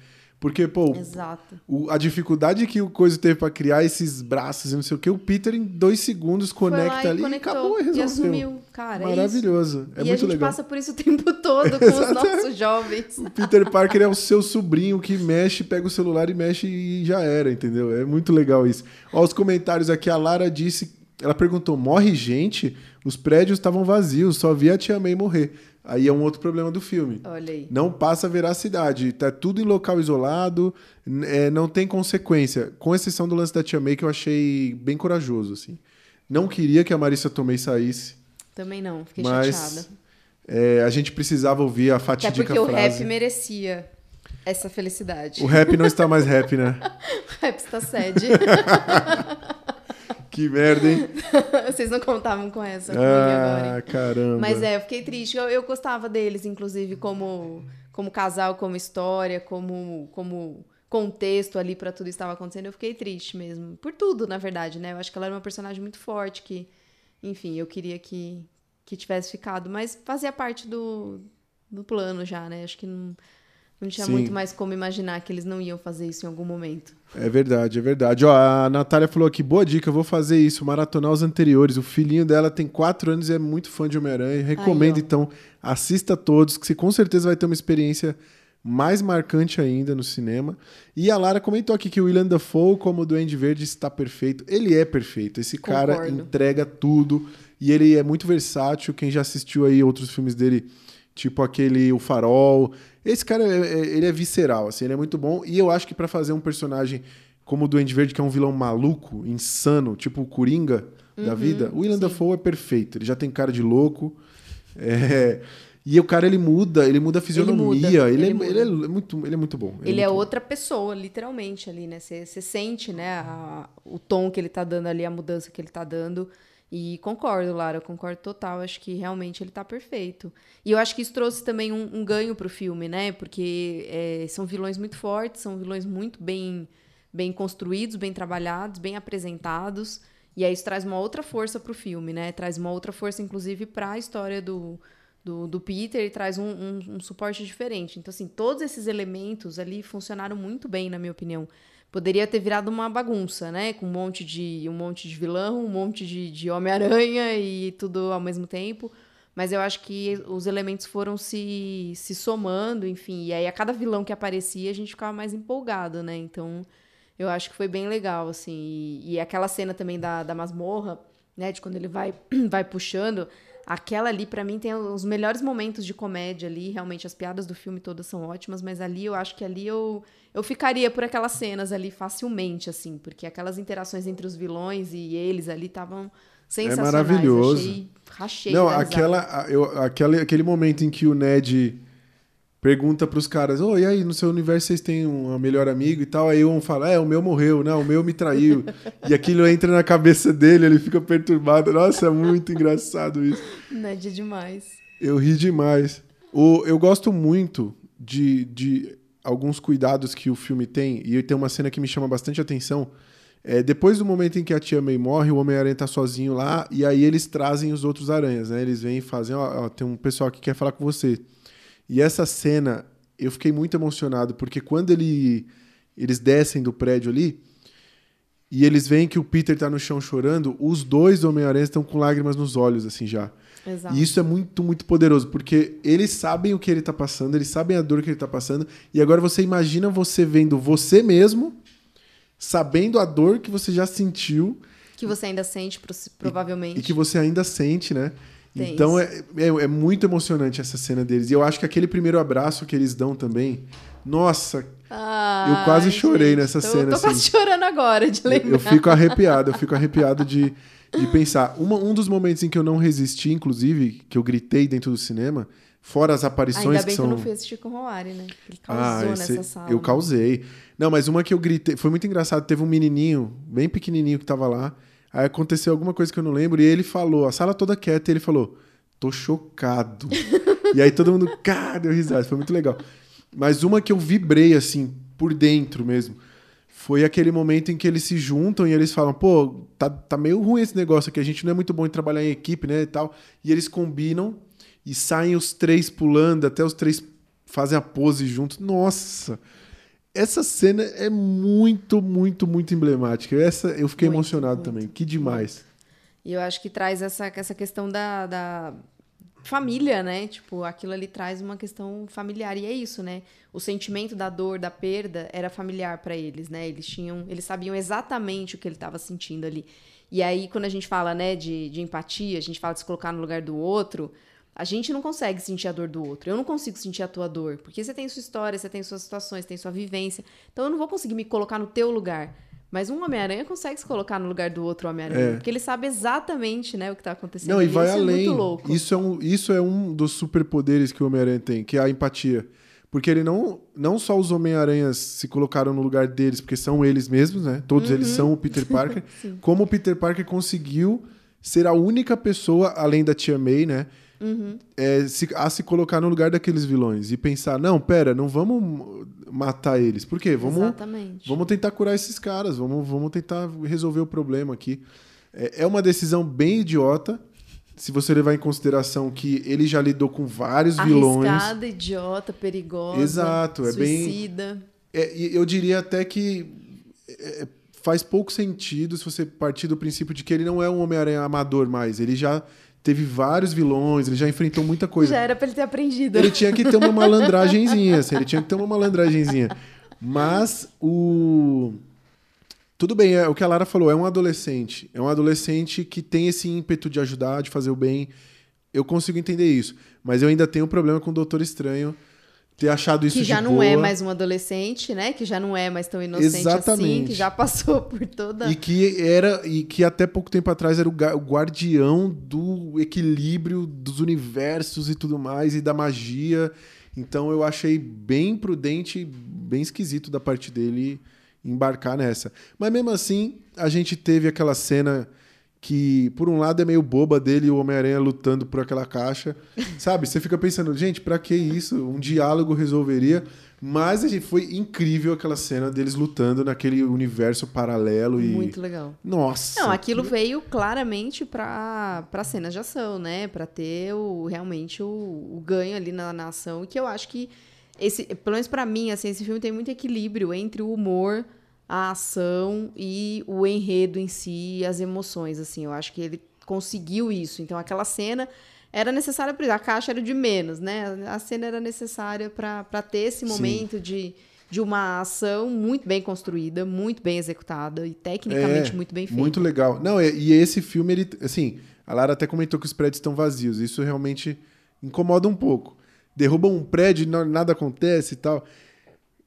Porque, pô, Exato. o- a dificuldade que o Coisa teve pra criar esses braços e não sei o que, o Peter em dois segundos lá conecta e ali conectou, e acabou e resolveu. assumiu. Cara, é. Maravilhoso. É e a muito gente legal. passa por isso o tempo [LAUGHS] todo com os nossos jovens. O Peter Parker é o seu sobrinho que mexe, pega o celular e mexe e já era, entendeu? É muito legal isso. Ó, os comentários aqui, a Lara disse, ela perguntou, morre gente? Os prédios estavam vazios, só via a Tia May morrer. Aí é um outro problema do filme. Olha aí. Não passa veracidade, tá tudo em local isolado, é, não tem consequência, com exceção do lance da Tia May que eu achei bem corajoso, assim. Não queria que a Marissa Tomei saísse, Também não, fiquei mas chateada. é, a gente precisava ouvir a Até fatídica porque o frase. rap merecia essa felicidade. O rap não está mais rap, né? [LAUGHS] O rap está sede. [LAUGHS] Que merda, hein? [LAUGHS] Vocês não contavam com essa comigo agora. Ah, caramba. Mas é, eu fiquei triste. Eu, eu gostava deles, inclusive, como, como casal, como história, como, como contexto ali pra tudo que estava acontecendo. Eu fiquei triste mesmo. Por tudo, na verdade, né? Eu acho que ela era uma personagem muito forte, que, enfim, eu queria que, que tivesse ficado. Mas fazia parte do, do plano já, né? Acho que não, não tinha Sim. muito mais como imaginar que eles não iam fazer isso em algum momento. É verdade, é verdade. Ó, a Natália falou aqui, boa dica, eu vou fazer isso, maratonar os anteriores. O filhinho dela tem 4 anos e é muito fã de Homem-Aranha. Recomendo, Aí, então, assista todos, que você com certeza vai ter uma experiência mais marcante ainda no cinema. E a Lara comentou aqui que o William Dafoe, como Duende Verde, está perfeito. Ele é perfeito. Esse cara Concordo. entrega tudo e ele é muito versátil. Quem já assistiu aí outros filmes dele, tipo aquele O Farol, esse cara, é- é- ele é visceral, assim, ele é muito bom. E eu acho que pra fazer um personagem como o Duende Verde, que é um vilão maluco, insano, tipo o Coringa da vida, o Uhum, sim. Dafoe é perfeito. Ele já tem cara de louco. É, E o cara, ele muda, ele muda a fisionomia. Ele, muda, ele, ele é, muda. ele é muito, ele é muito bom. Ele é muito bom. outra pessoa, literalmente, ali, né? Você você sente, né, a- o tom que ele tá dando ali, a mudança que ele tá dando. E concordo, Lara, concordo total. Acho que realmente ele tá perfeito. E eu acho que isso trouxe também um, um ganho pro filme, né? Porque é, são vilões muito fortes, são vilões muito bem, bem construídos, bem trabalhados, bem apresentados. E aí isso traz uma outra força pro filme, né? Traz uma outra força, inclusive, pra história do, do, do Peter e traz um, um, um suporte diferente. Então, assim, todos esses elementos ali funcionaram muito bem, na minha opinião. Poderia ter virado uma bagunça, né? Com um monte de, um monte de vilão, um monte de, de Homem-Aranha e tudo ao mesmo tempo. Mas eu acho que os elementos foram se, se somando, enfim. E aí, a cada vilão que aparecia, a gente ficava mais empolgado, né? Então, eu acho que foi bem legal, assim. E, e aquela cena também da, da masmorra, né? De quando ele vai, [CLEARS THROAT] vai puxando. Aquela ali, pra mim, tem os melhores momentos de comédia ali. Realmente, as piadas do filme todas são ótimas, mas ali eu acho que ali eu, eu ficaria por aquelas cenas ali facilmente, assim, porque aquelas interações entre os vilões e eles ali estavam sensacionais. maravilhoso. Achei, rachei Não, aquela, eu, aquela, aquele momento em que o Ned pergunta pros caras, ô, e aí, no seu universo vocês têm um melhor amigo e tal? Aí um fala, é, o meu morreu, não, o meu me traiu. [LAUGHS] e aquilo entra na cabeça dele, ele fica perturbado. Nossa, é muito engraçado isso. Ned é demais. Eu ri demais. O, eu gosto muito de, de alguns cuidados que o filme tem, e tem uma cena que me chama bastante atenção. É, depois do momento em que a tia May morre, o Homem-Aranha tá sozinho lá, e aí eles trazem os outros aranhas, né? Eles vêm e fazem, ó, ó, tem um pessoal que quer falar com você. E essa cena, eu fiquei muito emocionado, porque quando ele, eles descem do prédio ali, e eles veem que o Peter tá no chão chorando, os dois Homem-Aranhas estão com lágrimas nos olhos, assim, já. Exato. E isso é muito, muito poderoso, porque eles sabem o que ele tá passando, eles sabem a dor que ele tá passando, e agora você imagina você vendo você mesmo, sabendo a dor que você já sentiu Que você ainda sente, pro- provavelmente. e que você ainda sente, né? Tem então é, é, é muito emocionante essa cena deles. E eu acho que aquele primeiro abraço que eles dão também, nossa, Ai, Eu quase chorei gente, nessa tô, cena, Tô assim. quase chorando agora de eu, lembrar. eu fico arrepiado, eu fico arrepiado de, de pensar. Uma- um dos momentos em que eu não resisti, inclusive, que eu gritei dentro do cinema, fora as aparições Ainda que bem são. que eu não fui assistir com o Roari, né? Ele causou esse- nessa sala. Eu né? causei. Não, mas uma que eu gritei. Foi muito engraçado. Teve um menininho, bem pequenininho, que tava lá. Aí aconteceu alguma coisa que eu não lembro. E ele falou, a sala toda quieta, e ele falou: tô chocado. e aí todo mundo, [LAUGHS] cara, deu risada. Foi muito legal. Mas uma que eu vibrei, assim, por dentro mesmo. Foi aquele momento em que eles se juntam e eles falam, pô, tá, tá meio ruim esse negócio aqui, a gente não é muito bom em trabalhar em equipe, né, e tal. E eles combinam e saem os três pulando, até os três fazem a pose juntos. Nossa! Essa cena é muito, muito, muito emblemática. Essa eu fiquei Muito, emocionado muito, também. Que demais. E eu acho que traz essa, essa questão da, da família, né? Tipo, aquilo ali traz uma questão familiar. E é isso, né? O sentimento da dor, da perda, era familiar para eles, né? Eles tinham, eles sabiam exatamente o que ele estava sentindo ali. E aí, quando a gente fala, né, de, de empatia, a gente fala de se colocar no lugar do outro, a gente não consegue sentir a dor do outro. Eu não consigo sentir a tua dor, porque você tem sua história, você tem suas situações, tem sua vivência. Então eu não vou conseguir me colocar no teu lugar. Mas um Homem-Aranha consegue se colocar no lugar do outro Homem-Aranha, É. porque ele sabe exatamente, né, o que tá acontecendo. Não, e ali. vai Isso além. É muito louco. Isso é um, isso é um dos superpoderes que o Homem-Aranha tem, que é a empatia. Porque ele não, não só os Homem-Aranhas se colocaram no lugar deles, porque são eles mesmos, né? Todos eles Uhum. são o Peter [LAUGHS] Parker. como o Peter Parker conseguiu ser a única pessoa, além da Tia May, né? Uhum. é, se- a se colocar no lugar daqueles vilões e pensar, não, pera, não vamos matar eles. Por quê? Vamos, Exatamente. vamos tentar curar esses caras, vamos, vamos tentar resolver o problema aqui. É, é uma decisão bem idiota, se você levar em consideração que ele já lidou com vários vilões. Arriscada, idiota, perigosa. Exato, é bem- suicida. É, e eu diria até que é, faz pouco sentido se você partir do princípio de que ele não é um Homem-Aranha amador mais. Ele já teve vários vilões, ele já enfrentou muita coisa. Já era pra ele ter aprendido. Ele tinha que ter uma malandragenzinha, assim, ele tinha que ter uma malandragenzinha. Mas o. Tudo bem, é o que a Lara falou, é um adolescente. É um adolescente que tem esse ímpeto de ajudar, de fazer o bem. Eu consigo entender isso. Mas eu ainda tenho um problema com o Doutor Estranho. Ter achado isso que já não boa. é mais um adolescente, né? Que já não é mais tão inocente assim, Exatamente. que já passou [LAUGHS] por toda. E que era e que até pouco tempo atrás era o guardião do equilíbrio dos universos e tudo mais e da magia. Então eu achei bem prudente, bem esquisito da parte dele embarcar nessa. Mas mesmo assim, a gente teve aquela cena que por um lado é meio boba dele e o Homem-Aranha lutando por aquela caixa. [LAUGHS] Sabe? Você fica pensando, gente, pra que isso? Um diálogo resolveria. Mas a gente- foi incrível aquela cena deles lutando naquele universo paralelo e Muito legal. nossa. Não, aquilo veio claramente para para cenas de ação, né? Para ter o, realmente o, o ganho ali na, na ação, que eu acho que esse, pelo menos para mim, assim, esse filme tem muito equilíbrio entre o humor, a ação e o enredo em si, e as emoções, assim. Eu acho que ele conseguiu isso. Então, aquela cena era necessária para a caixa era de menos, né? A cena era necessária para ter esse Sim. momento de de uma ação muito bem construída, muito bem executada e tecnicamente É, muito bem feita. Muito legal. Não, e, esse filme, ele, assim, a Lara até comentou que os prédios estão vazios. Isso realmente incomoda um pouco. Derrubam um prédio e nada acontece e tal.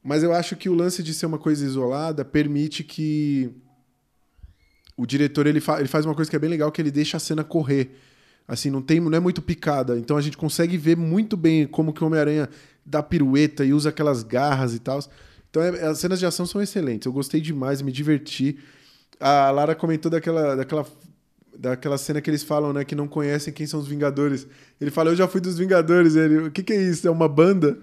Mas eu acho que o lance de ser uma coisa isolada permite que o diretor ele, fa- ele faz uma coisa que é bem legal, que ele deixa a cena correr. Assim, não tem, não é muito picada. Então a gente consegue ver muito bem como que o Homem-Aranha dá pirueta e usa aquelas garras e tal. Então é- as cenas de ação são excelentes. Eu gostei demais, me diverti. A Lara comentou daquela, daquela, daquela cena que eles falam, né, que não conhecem quem são os Vingadores. Ele fala, eu já fui dos Vingadores. Ele, o que, que é isso? É uma banda?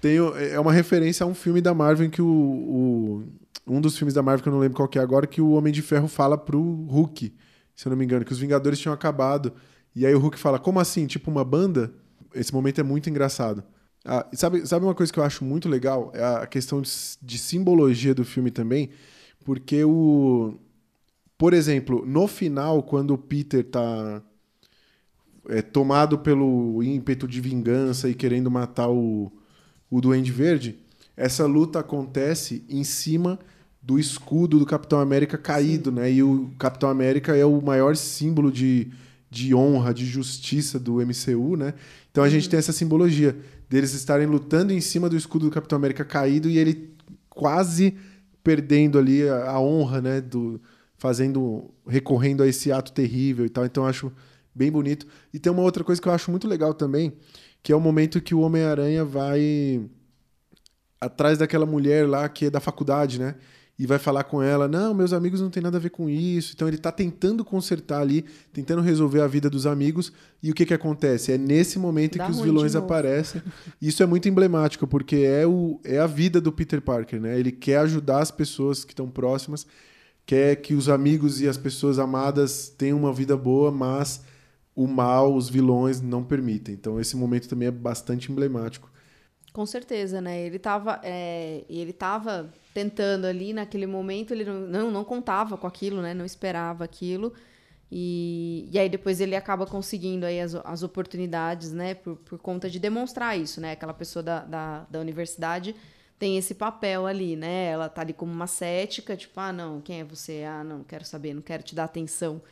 Tem, o- é uma referência a um filme da Marvel que o, o- um dos filmes da Marvel que eu não lembro qual é agora que o Homem de Ferro fala pro Hulk, se eu não me engano, que os Vingadores tinham acabado. E aí o Hulk fala: "Como assim? Tipo uma banda?" Esse momento é muito engraçado. Ah, sabe, sabe uma coisa que eu acho muito legal? É a questão de, de simbologia do filme também, porque o por exemplo, no final quando o Peter tá é, tomado pelo ímpeto de vingança e querendo matar o, o Duende Verde, essa luta acontece em cima do escudo do Capitão América caído, né? E o Capitão América é o maior símbolo de, de honra, de justiça do MCU, né? Então a gente tem essa simbologia deles estarem lutando em cima do escudo do Capitão América caído e ele quase perdendo ali a, a honra, né? Do, fazendo, recorrendo a esse ato terrível e tal. Então eu acho bem bonito. E tem uma outra coisa que eu acho muito legal também, que é o momento que o Homem-Aranha vai atrás daquela mulher lá que é da faculdade, né? E vai falar com ela, não, meus amigos não tem nada a ver com isso. Então ele tá tentando consertar ali, tentando resolver a vida dos amigos. E o que que acontece? É nesse momento Dá que os vilões aparecem. Isso é muito emblemático, porque é, o, é a vida do Peter Parker, né? Ele quer ajudar as pessoas que estão próximas, quer que os amigos e as pessoas amadas tenham uma vida boa, mas o mal, os vilões não permitem. Então esse momento também é bastante emblemático. Com certeza, né? Ele tava, é, ele tava tentando ali naquele momento, ele não, não, não contava com aquilo, né? Não esperava aquilo. E, e aí depois ele acaba conseguindo aí as, as oportunidades, né? Por, por conta de demonstrar isso, né? Aquela pessoa da, da, da universidade tem esse papel ali, né? Ela tá ali como uma cética, tipo, ah, não, quem é você? Ah, não, quero saber, não quero te dar atenção.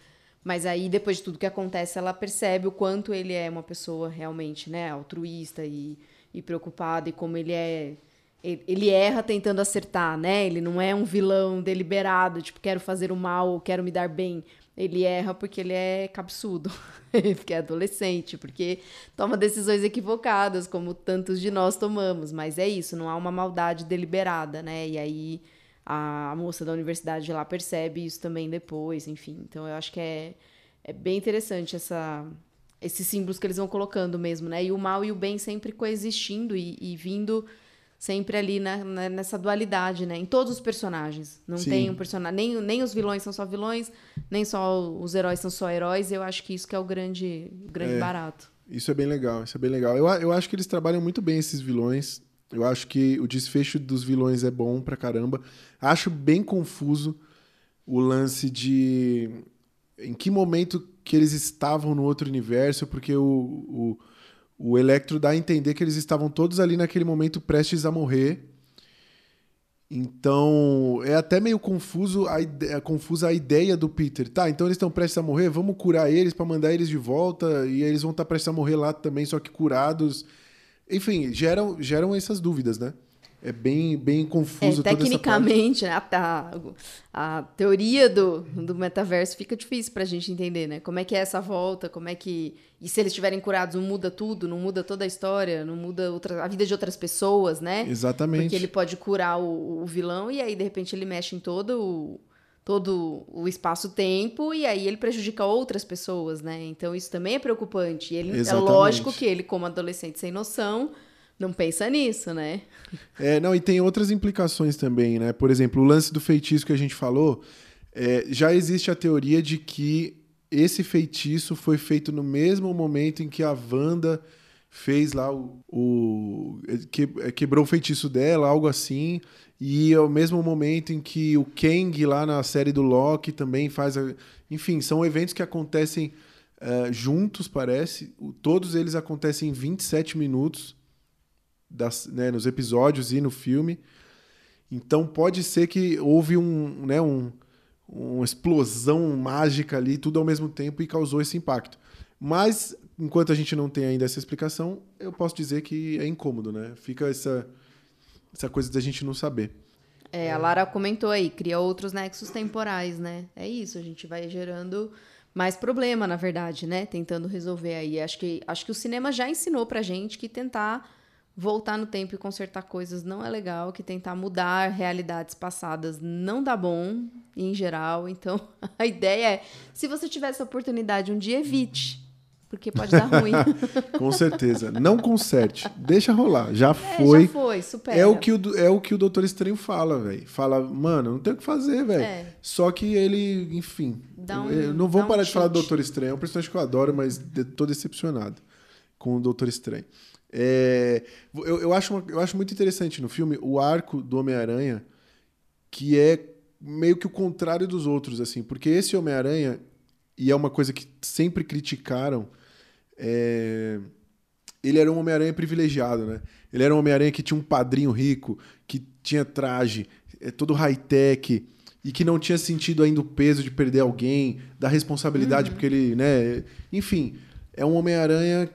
Mas aí, depois de tudo que acontece, ela percebe o quanto ele é uma pessoa realmente, né, altruísta e, e preocupada, e como ele é. Ele, ele erra tentando acertar, né? Ele não é um vilão deliberado, tipo, quero fazer o mal, quero me dar bem. Ele erra porque ele é cabeçudo, [LAUGHS] porque é adolescente, porque toma decisões equivocadas, como tantos de nós tomamos. Mas é isso, não há uma maldade deliberada, né? E aí a moça da universidade lá percebe isso também depois, enfim. Então eu acho que é, é bem interessante essa, esses símbolos que eles vão colocando mesmo, né? E o mal e o bem sempre coexistindo e, e vindo sempre ali na, na- nessa dualidade, né? Em todos os personagens. Não Sim. tem um personagem. Nem, nem os vilões são só vilões, nem só os heróis são só heróis. Eu acho que isso que é o grande, o grande É. barato. Isso é bem legal, isso é bem legal. Eu, eu acho que eles trabalham muito bem esses vilões. Eu acho que o desfecho dos vilões é bom pra caramba. Acho bem confuso o lance de em que momento que eles estavam no outro universo, porque o, o, o Electro dá a entender que eles estavam todos ali naquele momento prestes a morrer. Então, é até meio confuso a, ide- é confusa a ideia do Peter. Tá, então eles estão prestes a morrer, vamos curar eles pra mandar eles de volta e eles vão estar prestes a morrer lá também, só que curados. Enfim, geram, geram essas dúvidas, né? É bem, bem É, confuso toda essa parte. tecnicamente, né, a, a, a teoria do, do metaverso fica difícil pra gente entender, né? Como é que é essa volta, como é que... E se eles estiverem curados, não muda tudo, não muda toda a história, não muda outra, a vida de outras pessoas, né? Exatamente. Porque ele pode curar o, o vilão e aí, de repente, ele mexe em todo o, todo o espaço-tempo e aí ele prejudica outras pessoas, né? Então isso também é preocupante. E ele, é lógico que ele, como adolescente sem noção, não pensa nisso, né? É, não, e tem outras implicações também, né? Por exemplo, o lance do feitiço que a gente falou, é, já existe a teoria de que esse feitiço foi feito no mesmo momento em que a Wanda fez lá o. o que, quebrou o feitiço dela, algo assim. E é o mesmo momento em que o Kang, lá na série do Loki, também faz. A... Enfim, são eventos que acontecem eh, juntos, parece. Todos eles acontecem em 27 minutos das, né, nos episódios e no filme. Então pode ser que houve um, né, um, uma explosão mágica ali, tudo ao mesmo tempo e causou esse impacto. Mas enquanto a gente não tem ainda essa explicação, eu posso dizer que é incômodo, né? Fica essa essa coisa da gente não saber. É, a Lara comentou aí, cria outros nexos temporais, né? É isso, a gente vai gerando mais problema, na verdade, né? Tentando resolver aí. Acho que, acho que o cinema já ensinou pra gente que tentar voltar no tempo e consertar coisas não é legal, que tentar mudar realidades passadas não dá bom, em geral. Então, [LAUGHS] a ideia é, se você tiver essa oportunidade um dia, evite, porque pode dar ruim. [LAUGHS] Com certeza. não conserte. Deixa rolar. Já É, foi. já foi, supera. É o que o, é o que o Doutor Estranho fala, velho. Fala, mano, não tem o que fazer, velho. É. Só que ele, enfim. Um- eu não vou dá um parar de falar do. Doutor Estranho. É um personagem que eu adoro, mas tô decepcionado com o Doutor Estranho. É, eu, eu, acho uma- eu acho muito interessante no filme o arco do Homem-Aranha, que é meio que o contrário dos outros, assim. Porque esse Homem-Aranha, e é uma coisa que sempre criticaram, é, ele era um Homem-Aranha privilegiado, né? Ele era um Homem-Aranha que tinha um padrinho rico, que tinha traje, é, todo high-tech, e que não tinha sentido ainda o peso de perder alguém, da responsabilidade, porque ele, né? Enfim, é um Homem-Aranha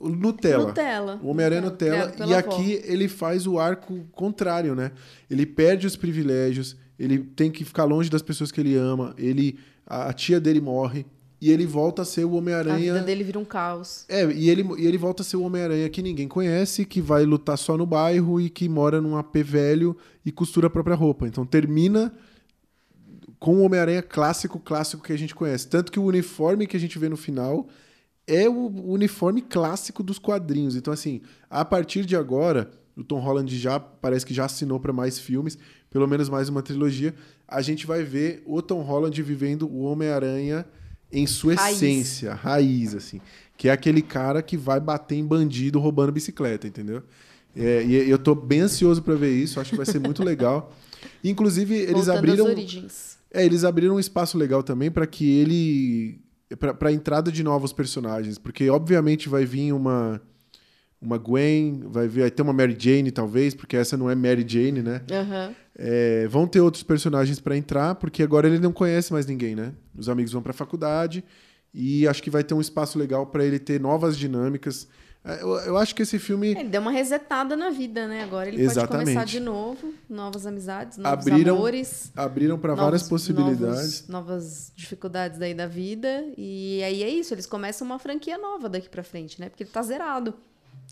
Nutella. Nutella. O Homem-Aranha Nutella. criado pela E avó. aqui ele faz o arco contrário, né? Ele perde os privilégios, ele tem que ficar longe das pessoas que ele ama, ele a tia dele morre, e ele volta a ser o A vida Homem-Aranha. dele vira um caos. É, e ele, e ele volta a ser o Homem-Aranha que ninguém conhece, que vai lutar só no bairro e que mora num AP velho e costura a própria roupa. Então termina com o Homem-Aranha clássico, clássico que a gente conhece. Tanto que o uniforme que a gente vê no final é o uniforme clássico dos quadrinhos. Então, assim, a partir de agora, o Tom Holland já parece que já assinou para mais filmes, pelo menos mais uma trilogia. A gente vai ver o Tom Holland vivendo o Homem-Aranha em sua Raiz. essência, raiz, assim. Que é aquele cara que vai bater em bandido roubando bicicleta, entendeu? É, e eu tô bem ansioso para ver isso, acho que vai ser muito legal. [LAUGHS] Inclusive, eles Voltando abriram. É, eles abriram um espaço legal também para que ele. para a entrada de novos personagens. Porque, obviamente, vai vir uma. Uma Gwen, vai vir. Vai ter uma Mary Jane, talvez, porque essa não é Mary Jane, né? Aham. É, vão ter outros personagens para entrar, porque agora ele não conhece mais ninguém, né? Os amigos vão para a faculdade e acho que vai ter um espaço legal para ele ter novas dinâmicas. É, Eu, eu acho que esse filme Ele deu uma resetada na vida, né? Agora ele pode Exatamente. começar de novo, novas amizades, novos Abriram amores. abriram para várias possibilidades. novos- novas dificuldades daí da vida. E aí é isso, eles começam uma franquia nova daqui pra frente, né? Porque ele tá zerado.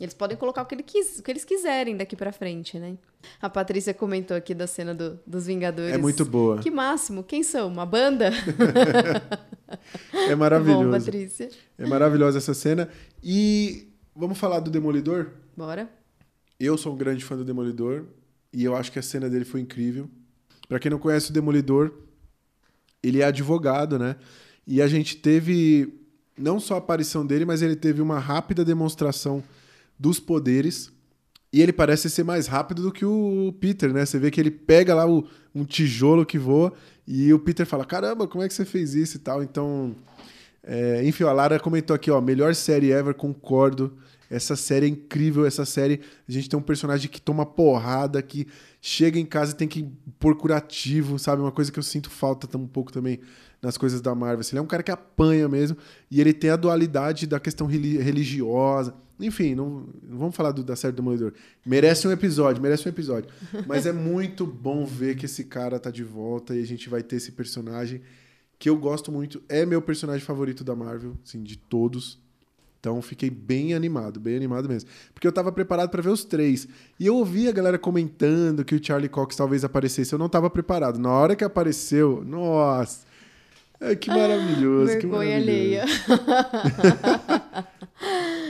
Eles podem colocar o que, ele quis, o que eles quiserem daqui pra frente, né? A Patrícia comentou aqui da cena do- dos Vingadores. É muito boa. Que máximo. Quem são? Uma banda? [LAUGHS] É maravilhoso. Bom, Patrícia. É maravilhosa essa cena. E vamos falar do Demolidor? Bora. Eu sou um grande fã do Demolidor e eu acho que a cena dele foi incrível. Pra quem não conhece o Demolidor, ele é advogado, né? E a gente teve não só a aparição dele, mas ele teve uma rápida demonstração dos poderes. E ele parece ser mais rápido do que o Peter, né? Você vê que ele pega lá o- um tijolo que voa e o Peter fala: Caramba, como é que você fez isso e tal? Então, é, enfim, a Lara comentou aqui, ó, melhor série ever, concordo. Essa série é incrível, essa série. A gente tem um personagem que toma porrada, que chega em casa e tem que pôr curativo, sabe? Uma coisa que eu sinto falta um pouco também nas coisas da Marvel. Assim, Ele é um cara que apanha mesmo, e ele tem a dualidade da questão reli- religiosa. Enfim, não, não vamos falar do- da série do Demolidor. Merece um episódio, merece um episódio. Mas é muito bom ver que esse cara tá de volta e a gente vai ter esse personagem que eu gosto muito. É meu personagem favorito da Marvel, assim, de todos. Então fiquei bem animado, bem animado mesmo. Porque eu tava preparado pra ver os três. E eu ouvi a galera comentando que o Charlie Cox talvez aparecesse. Eu não tava preparado. Na hora que apareceu, nossa. é, que maravilhoso, que Vergonha maravilhoso. alheia. [LAUGHS]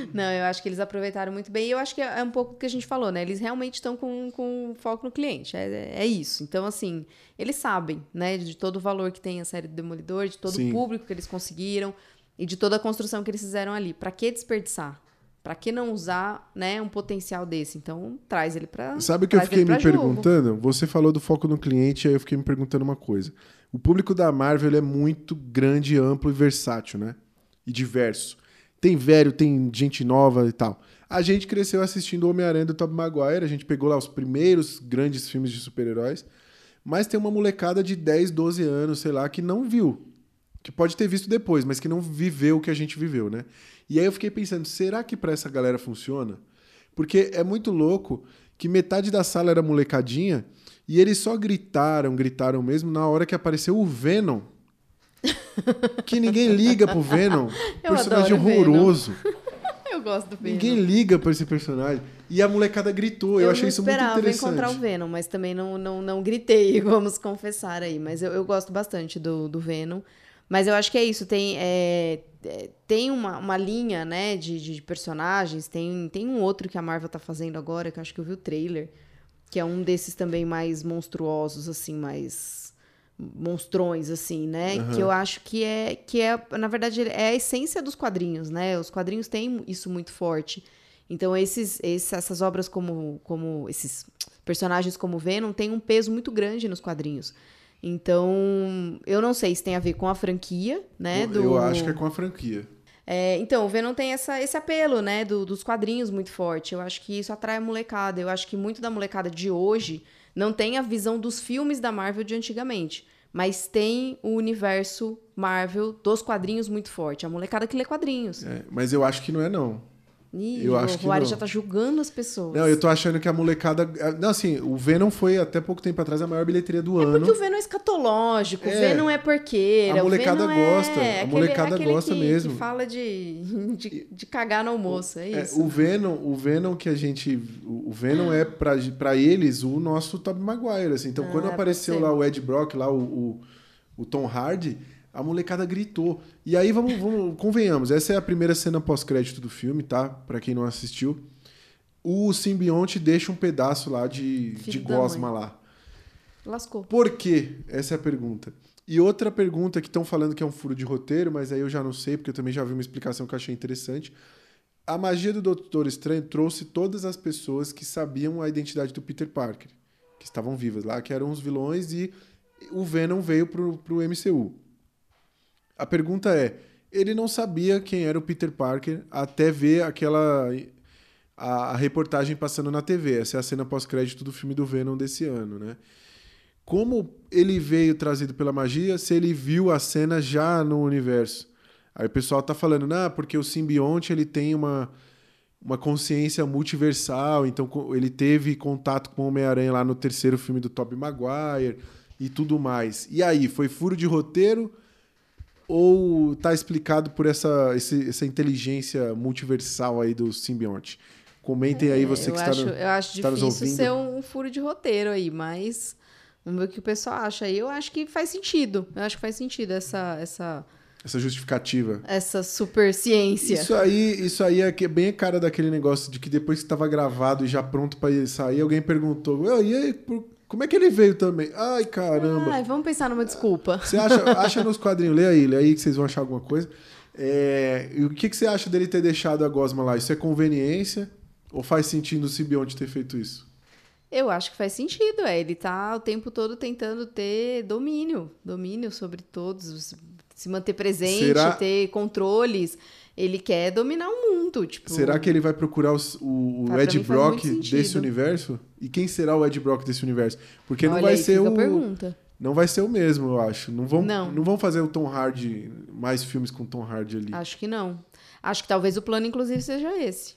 [LAUGHS] Não, eu acho que eles aproveitaram muito bem. E eu acho que é um pouco o que a gente falou, né? Eles realmente estão com, com foco no cliente. É, é isso. Então, assim, eles sabem, né? De todo o valor que tem a série do Demolidor, de todo Sim. o público que eles conseguiram e de toda a construção que eles fizeram ali. Pra que desperdiçar? Pra que não usar, né, um potencial desse? Então, traz ele pra. Sabe o que eu fiquei me perguntando? Você falou do foco no cliente, aí eu fiquei me perguntando uma coisa. O público da Marvel é muito grande, amplo e versátil, né? E diverso. Tem velho, tem gente nova e tal. A gente cresceu assistindo Homem-Aranha do Tobey Maguire, a gente pegou lá os primeiros grandes filmes de super-heróis, mas tem uma molecada de 10, 12 anos, sei lá, que não viu. Que pode ter visto depois, mas que não viveu o que a gente viveu, né? E aí eu fiquei pensando, será que pra essa galera funciona? Porque é muito louco que metade da sala era molecadinha e eles só gritaram, gritaram mesmo na hora que apareceu o Venom. Que ninguém liga pro Venom. [LAUGHS] Eu personagem adoro o Venom. horroroso. [LAUGHS] Eu gosto do Venom. Ninguém liga pra esse personagem. E a molecada gritou. Eu, achei não isso muito esperava interessante. encontrar o Venom, mas também não, não, não gritei, [LAUGHS] vamos confessar aí. Mas eu, eu gosto bastante do, do Venom. Mas eu acho que é isso, tem, é, é, tem uma, uma linha, né, de, de personagens, tem, tem um outro que a Marvel tá fazendo agora, que eu acho que eu vi o trailer, que é um desses também mais monstruosos, assim, mais monstrões, assim, né? Aham. Que eu acho que é, que é, na verdade, é a essência dos quadrinhos, né? Os quadrinhos têm isso muito forte. Então, esses, esses- essas obras como, como esses personagens como Venom têm um peso muito grande nos quadrinhos. Então, eu não sei se tem a ver com a franquia, né? Eu, do- eu acho que é com a franquia. é, então, o Venom tem essa, esse apelo, né, do- dos quadrinhos muito forte. Eu acho que isso atrai a molecada. Eu acho que muito da molecada de hoje não tem a visão dos filmes da Marvel de antigamente, mas tem o universo Marvel dos quadrinhos muito forte. A molecada que lê quadrinhos. É, mas eu acho que não é, não. Ih, Eu o acho que Roari não. já tá julgando as pessoas. Não, eu tô achando que a molecada. Não, assim, o Venom foi até pouco tempo atrás a maior bilheteria do É ano. porque o Venom é escatológico, É. o Venom é porqueira. A o molecada é gosta, a aquele- molecada aquele gosta que- mesmo. Que fala de, [LAUGHS] de, de cagar no almoço, é É, isso. o Venom, o Venom que a gente, o o Venom é pra, pra eles o nosso Tobey Maguire, assim. Então, Ah, quando apareceu lá o Ed Brock, lá o, o, o Tom Hardy, a molecada gritou. E aí vamos, vamos convenhamos, essa é a primeira cena pós-crédito do filme, tá? Pra quem não assistiu. O simbionte deixa um pedaço lá de, Filho de gosma lá. Lascou. Por quê? Essa é a pergunta. E outra pergunta que estão falando que é um furo de roteiro, mas aí eu já não sei, porque eu também já vi uma explicação que eu achei interessante. A magia do Doutor Estranho trouxe todas as pessoas que sabiam a identidade do Peter Parker, que estavam vivas lá, que eram os vilões, e o Venom veio pro, pro MCU. A pergunta é: ele não sabia quem era o Peter Parker até ver aquela. A, a reportagem passando na TV. Essa é a cena pós-crédito do filme do Venom desse ano, né? Como ele veio trazido pela magia se ele viu a cena já no universo? Aí o pessoal tá falando, não, porque o simbionte ele tem uma, uma consciência multiversal, então ele teve contato com o Homem-Aranha lá no terceiro filme do Tobey Maguire e tudo mais. E aí, foi furo de roteiro ou tá explicado por essa, esse- essa inteligência multiversal aí do simbionte? Comentem aí você É, que acho, está no, eu acho está nos difícil ouvindo. ser um furo de roteiro aí, mas vamos ver o que o pessoal acha aí. Eu acho que faz sentido. Eu acho que faz sentido essa, essa, essa justificativa. essa super ciência. Isso aí, isso aí é bem a cara daquele negócio de que depois que estava gravado e já pronto para sair, alguém perguntou: "Ué, e aí, por- como é que ele veio também? Ai, caramba. Ai, vamos pensar numa desculpa. Você acha, acha nos quadrinhos, lê aí, lê aí que vocês vão achar alguma coisa. É, e o que, que você acha dele ter deixado a gosma lá? Isso é conveniência? Ou faz sentido o simbionte ter feito isso? Eu acho que faz sentido, é. Ele tá o tempo todo tentando ter domínio, domínio sobre todos, se manter presente, Será- ter controles. Ele quer dominar o mundo, tipo. Será que ele vai procurar os- o, o Ed Brock desse universo? E quem será o Ed Brock desse universo? Porque não Olha vai aí, ser o. pergunta. Não vai ser o mesmo, eu acho. Não vão, não. Não. vão fazer o Tom Hardy, mais filmes com Tom Hardy ali. Acho que não. Acho que talvez o plano, inclusive, seja esse.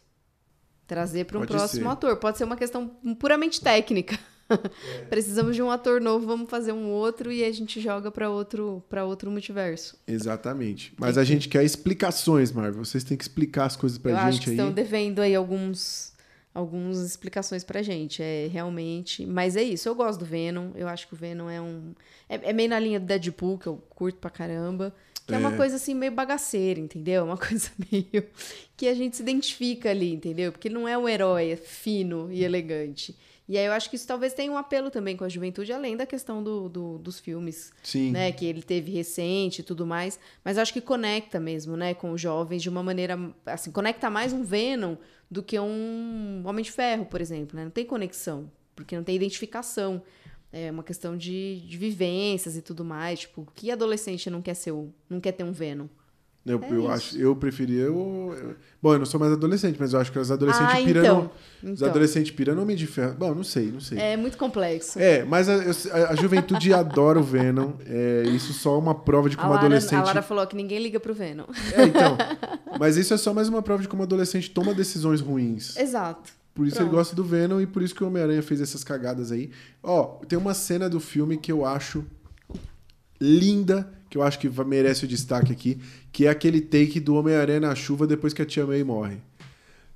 Trazer para um Pode próximo ser. ator. Pode ser uma questão puramente técnica. [LAUGHS] Precisamos de um ator novo, vamos fazer um outro e a gente joga para outro, para outro multiverso. Exatamente. Mas a gente quer explicações, Marvel. Vocês têm que explicar as coisas pra Eu gente acho que aí. estão devendo aí alguns algumas explicações pra gente. É realmente. Mas é isso, eu gosto do Venom. Eu acho que o Venom é um. É, é meio na linha do Deadpool, que eu curto pra caramba. Que é. uma É. coisa assim meio bagaceira, entendeu? Uma [LAUGHS] coisa meio. que a gente se identifica ali, entendeu? Porque não é um herói é fino e elegante. E aí eu acho que isso talvez tenha um apelo também com a juventude, além da questão do, do- dos filmes Sim. né, que ele teve recente e tudo mais, mas eu acho que conecta mesmo, né, com os jovens de uma maneira, assim, conecta mais um Venom do que um Homem de Ferro, por exemplo, né? Não tem conexão, porque não tem identificação. É uma questão de, de vivências e tudo mais, tipo, que adolescente não quer ser um, não quer ter um Venom? Eu, É eu acho, eu preferia eu- Bom, eu não sou mais adolescente, mas eu acho que os adolescentes Ah, piram. então. Os Então. adolescentes pirando Homem de Ferro. Bom, não sei, não sei. É muito complexo. É, mas a, a- a juventude adora o Venom. É, isso só é uma prova de a, como Lara, adolescente. a Lara falou que ninguém liga pro Venom. É, então. Mas isso é só mais uma prova de como adolescente toma decisões ruins. Exato. Por isso Pronto. ele gosta do Venom e por isso que o Homem-Aranha fez essas cagadas aí. Ó, tem uma cena do filme que eu acho linda, que eu acho que merece o destaque aqui, que é aquele take do Homem-Aranha na chuva depois que a Tia May morre.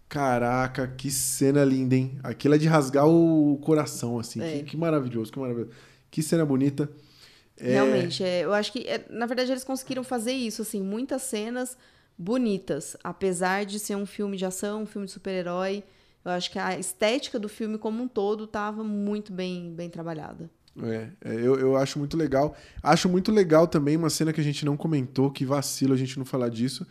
Caraca, que cena linda, hein? Aquilo é de rasgar o coração, assim. É. Que, que maravilhoso, que maravilhoso. Que cena bonita. É, Realmente, é, eu acho que, é, na verdade, eles conseguiram fazer isso, assim, muitas cenas bonitas, apesar de ser um filme de ação, um filme de super-herói. Eu acho que a estética do filme como um todo estava muito bem, bem trabalhada. É, é, eu, eu acho muito legal. Acho muito legal também uma cena que a gente não comentou, que vacila a gente não falar disso,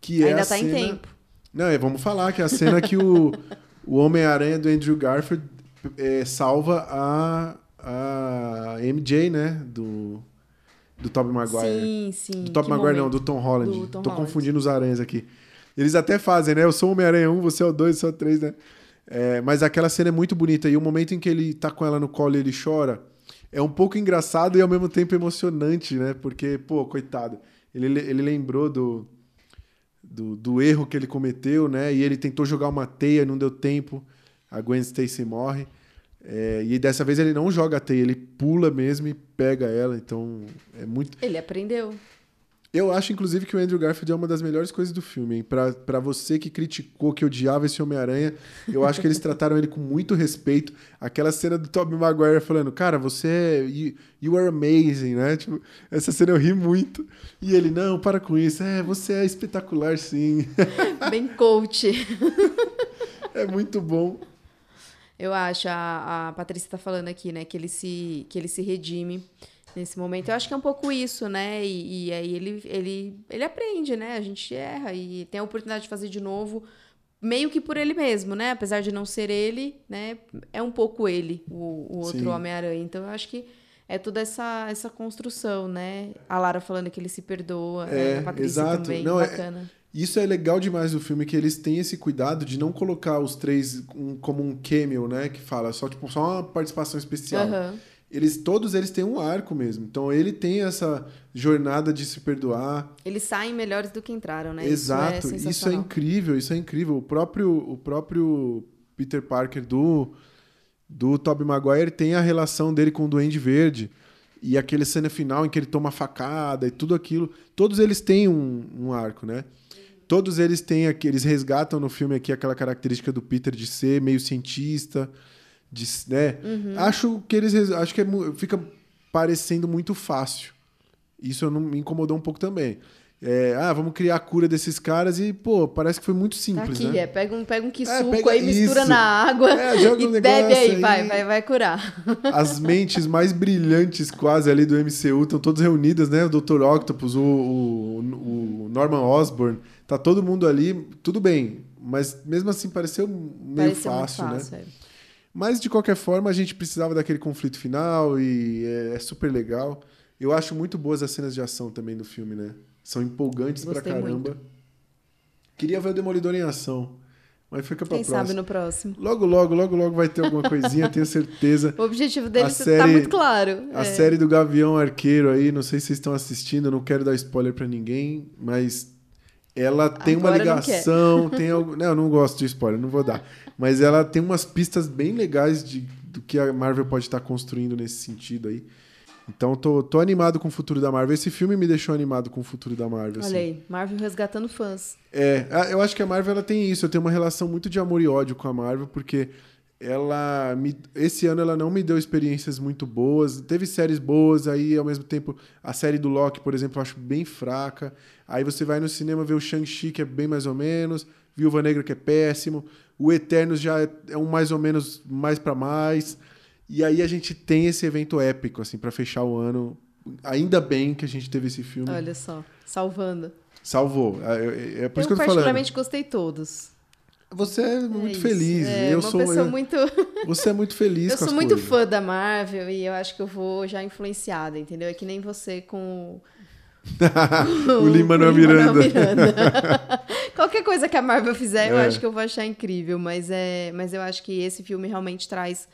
que é Ainda a tá em cena... tempo. Não, é, vamos falar que é a cena que o, [LAUGHS] o Homem-Aranha do Andrew Garfield é, salva a, a MJ, né? Do, do Tobey Maguire. Sim, sim. do Tobey Maguire não, momento. do Tom Holland. Do Tom Tô Holland. confundindo os aranhas aqui. Eles até fazem, né? Eu sou o Homem-Aranha 1, você é o 2, você é o 3, né? É, mas aquela cena é muito bonita. E o momento em que ele tá com ela no colo e ele chora é um pouco engraçado e ao mesmo tempo emocionante, né? Porque, pô, coitado. Ele, ele lembrou do, do, do erro que ele cometeu, né? E ele tentou jogar uma teia, não deu tempo. A Gwen Stacy morre. É, e dessa vez ele não joga a teia, ele pula mesmo e pega ela. Então é muito. Ele aprendeu. Eu acho, inclusive, que o Andrew Garfield é uma das melhores coisas do filme, hein? Pra, pra você que criticou, que odiava esse Homem-Aranha, eu acho que eles trataram ele com muito respeito. Aquela cena do Tobey Maguire falando, cara, você é... You, you are amazing, né? Tipo, essa cena eu ri muito. E ele, não, para com isso. É, você é espetacular, sim. [LAUGHS] Bem coach. é muito bom. Eu acho, a, a Patrícia tá falando aqui, né, que ele se, que ele se redime nesse momento. Eu acho que é um pouco isso, né? E, e aí ele, ele, ele aprende, né? A gente erra e tem a oportunidade de fazer de novo, meio que por ele mesmo, né? Apesar de não ser ele, né? É um pouco ele, o, o outro. Homem-Aranha. Então eu acho que é toda essa, essa construção, né? A Lara falando que ele se perdoa, É, né? a Patrícia exato. também, Não, é- bacana. Isso é legal demais do filme, que eles têm esse cuidado de não colocar os três um- como um cameo, né? Que fala só, tipo, só uma participação especial. Aham. Eles, todos eles têm um arco mesmo. Então ele tem essa jornada de se perdoar. Eles saem melhores do que entraram, né? Exato. Isso é, Isso é incrível, isso é incrível. O próprio, o próprio Peter Parker do, do Tobey Maguire tem a relação dele com o Duende Verde. E aquele cena final em que ele toma a facada e tudo aquilo. Todos eles têm um, um arco, né? Todos eles têm aqui, eles resgatam no filme aqui aquela característica do Peter de ser meio cientista, de, né? Uhum. Acho que eles acho que é fica parecendo muito fácil. Isso não me incomodou um pouco também. É, ah, vamos criar a cura desses caras e, pô, parece que foi muito Tá simples, aqui, né? é, pega um, pega um que É, aí, mistura isso. na água É, joga [LAUGHS] e um bebe aí, aí. vai, vai, vai curar. [LAUGHS] As mentes mais brilhantes quase ali do MCU estão todas reunidas, né? O Dr. Octopus, o, o, o Norman Osborn, tá todo mundo ali, tudo bem. Mas mesmo assim pareceu meio Pareceu fácil, muito né? fácil, é. Mas de qualquer forma, a gente precisava daquele conflito final e é, é super legal. Eu acho muito boas as cenas de ação também do filme, né? São empolgantes Gostei pra caramba. Queria ver o Demolidor em ação, mas fica pra Quem próxima. sabe no próximo. Logo, logo, logo, logo vai ter alguma coisinha, tenho certeza. [LAUGHS] O objetivo dele tá série- muito claro. A é. série do Gavião Arqueiro aí, não sei se vocês estão assistindo, eu não quero dar spoiler pra ninguém, mas ela tem uma Agora não quer. ligação, tem algo. [LAUGHS] Não, eu não gosto de spoiler, não vou dar. Mas ela tem umas pistas bem legais de, do que a Marvel pode estar construindo nesse sentido aí. Então tô, tô animado com o futuro da Marvel. Esse filme me deixou animado com o futuro da Marvel. assim. Olha aí, Marvel resgatando fãs. É, eu acho que a Marvel ela tem isso. Eu tenho uma relação muito de amor e ódio com a Marvel, porque ela me, esse ano ela não me deu experiências muito boas. Teve séries boas, aí ao mesmo tempo a série do Loki, por exemplo, eu acho bem fraca. Aí você vai no cinema ver o Shang-Chi, que é bem mais ou menos, Viúva Negra, que é péssimo. O Eternos já é, é um mais ou menos mais pra mais. E aí a gente tem esse evento épico, assim, pra fechar o ano. Ainda bem que a gente teve esse filme. Olha só, salvando. Salvou. É, é- é por isso que eu eu tô falando. particularmente gostei todos. Você é É muito isso. feliz. É, eu sou. eu- muito. [LAUGHS] Você é muito feliz Eu sou muito coisas. fã da Marvel e eu acho que eu vou já influenciada, entendeu? É que nem você com o Lin-Manuel com [LAUGHS] o Lin-Manuel Miranda. [LAUGHS] Qualquer coisa que a Marvel fizer, eu É. acho que eu vou achar incrível, mas é, mas eu acho que esse filme realmente traz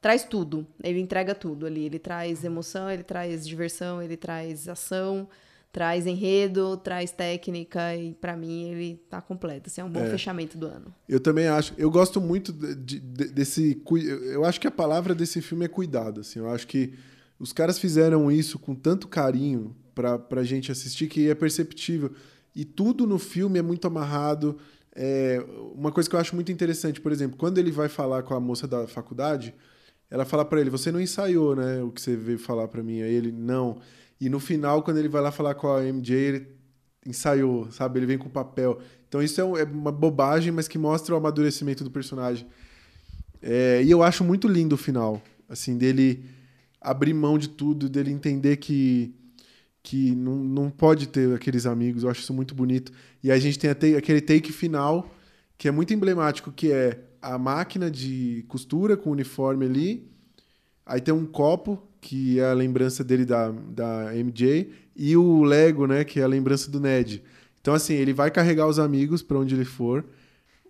traz tudo. Ele entrega tudo ali, ele traz emoção, ele traz diversão, ele traz ação, traz enredo, traz técnica e pra mim ele tá completo, assim, é um bom fechamento do ano. Eu também acho. Eu gosto muito de- de- desse. Eu eu acho que a palavra desse filme é cuidado. Assim. Eu acho que os caras fizeram isso com tanto carinho pra, pra gente assistir que é perceptível. E tudo no filme é muito amarrado. É, uma coisa que eu acho muito interessante, por exemplo, quando ele vai falar com a moça da faculdade, ela fala pra ele: Você não ensaiou, né? O que você veio falar pra mim. Aí ele, não. E no final, quando ele vai lá falar com a MJ, ele ensaiou, sabe? Ele vem com papel. Então isso é, um- é uma bobagem, mas que mostra o amadurecimento do personagem. É, e eu acho muito lindo o final, assim, dele abrir mão de tudo, dele entender que que não, não pode ter aqueles amigos. Eu acho isso muito bonito. E a gente tem até aquele take final que é muito emblemático, que é a máquina de costura com o uniforme ali. Aí tem um copo, que é a lembrança dele da, da MJ, e o Lego, né, que é a lembrança do Ned. Então, assim, ele vai carregar os amigos para onde ele for,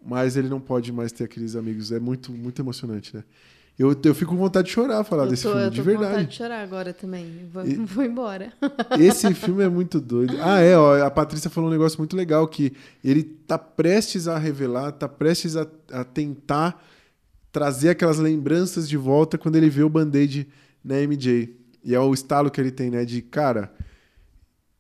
mas ele não pode mais ter aqueles amigos. É muito, muito emocionante, né? Eu, eu fico com vontade de chorar falar eu desse tô, filme, eu de tô com vontade de chorar agora também. Vou, E- [LAUGHS] vou embora. Esse filme é muito doido. [LAUGHS] Ah, é, ó, a Patrícia falou um negócio muito legal, que ele tá prestes a revelar, tá prestes a, a tentar trazer aquelas lembranças de volta quando ele vê o Band-Aid na MJ. E é o estalo que ele tem, né? De, cara...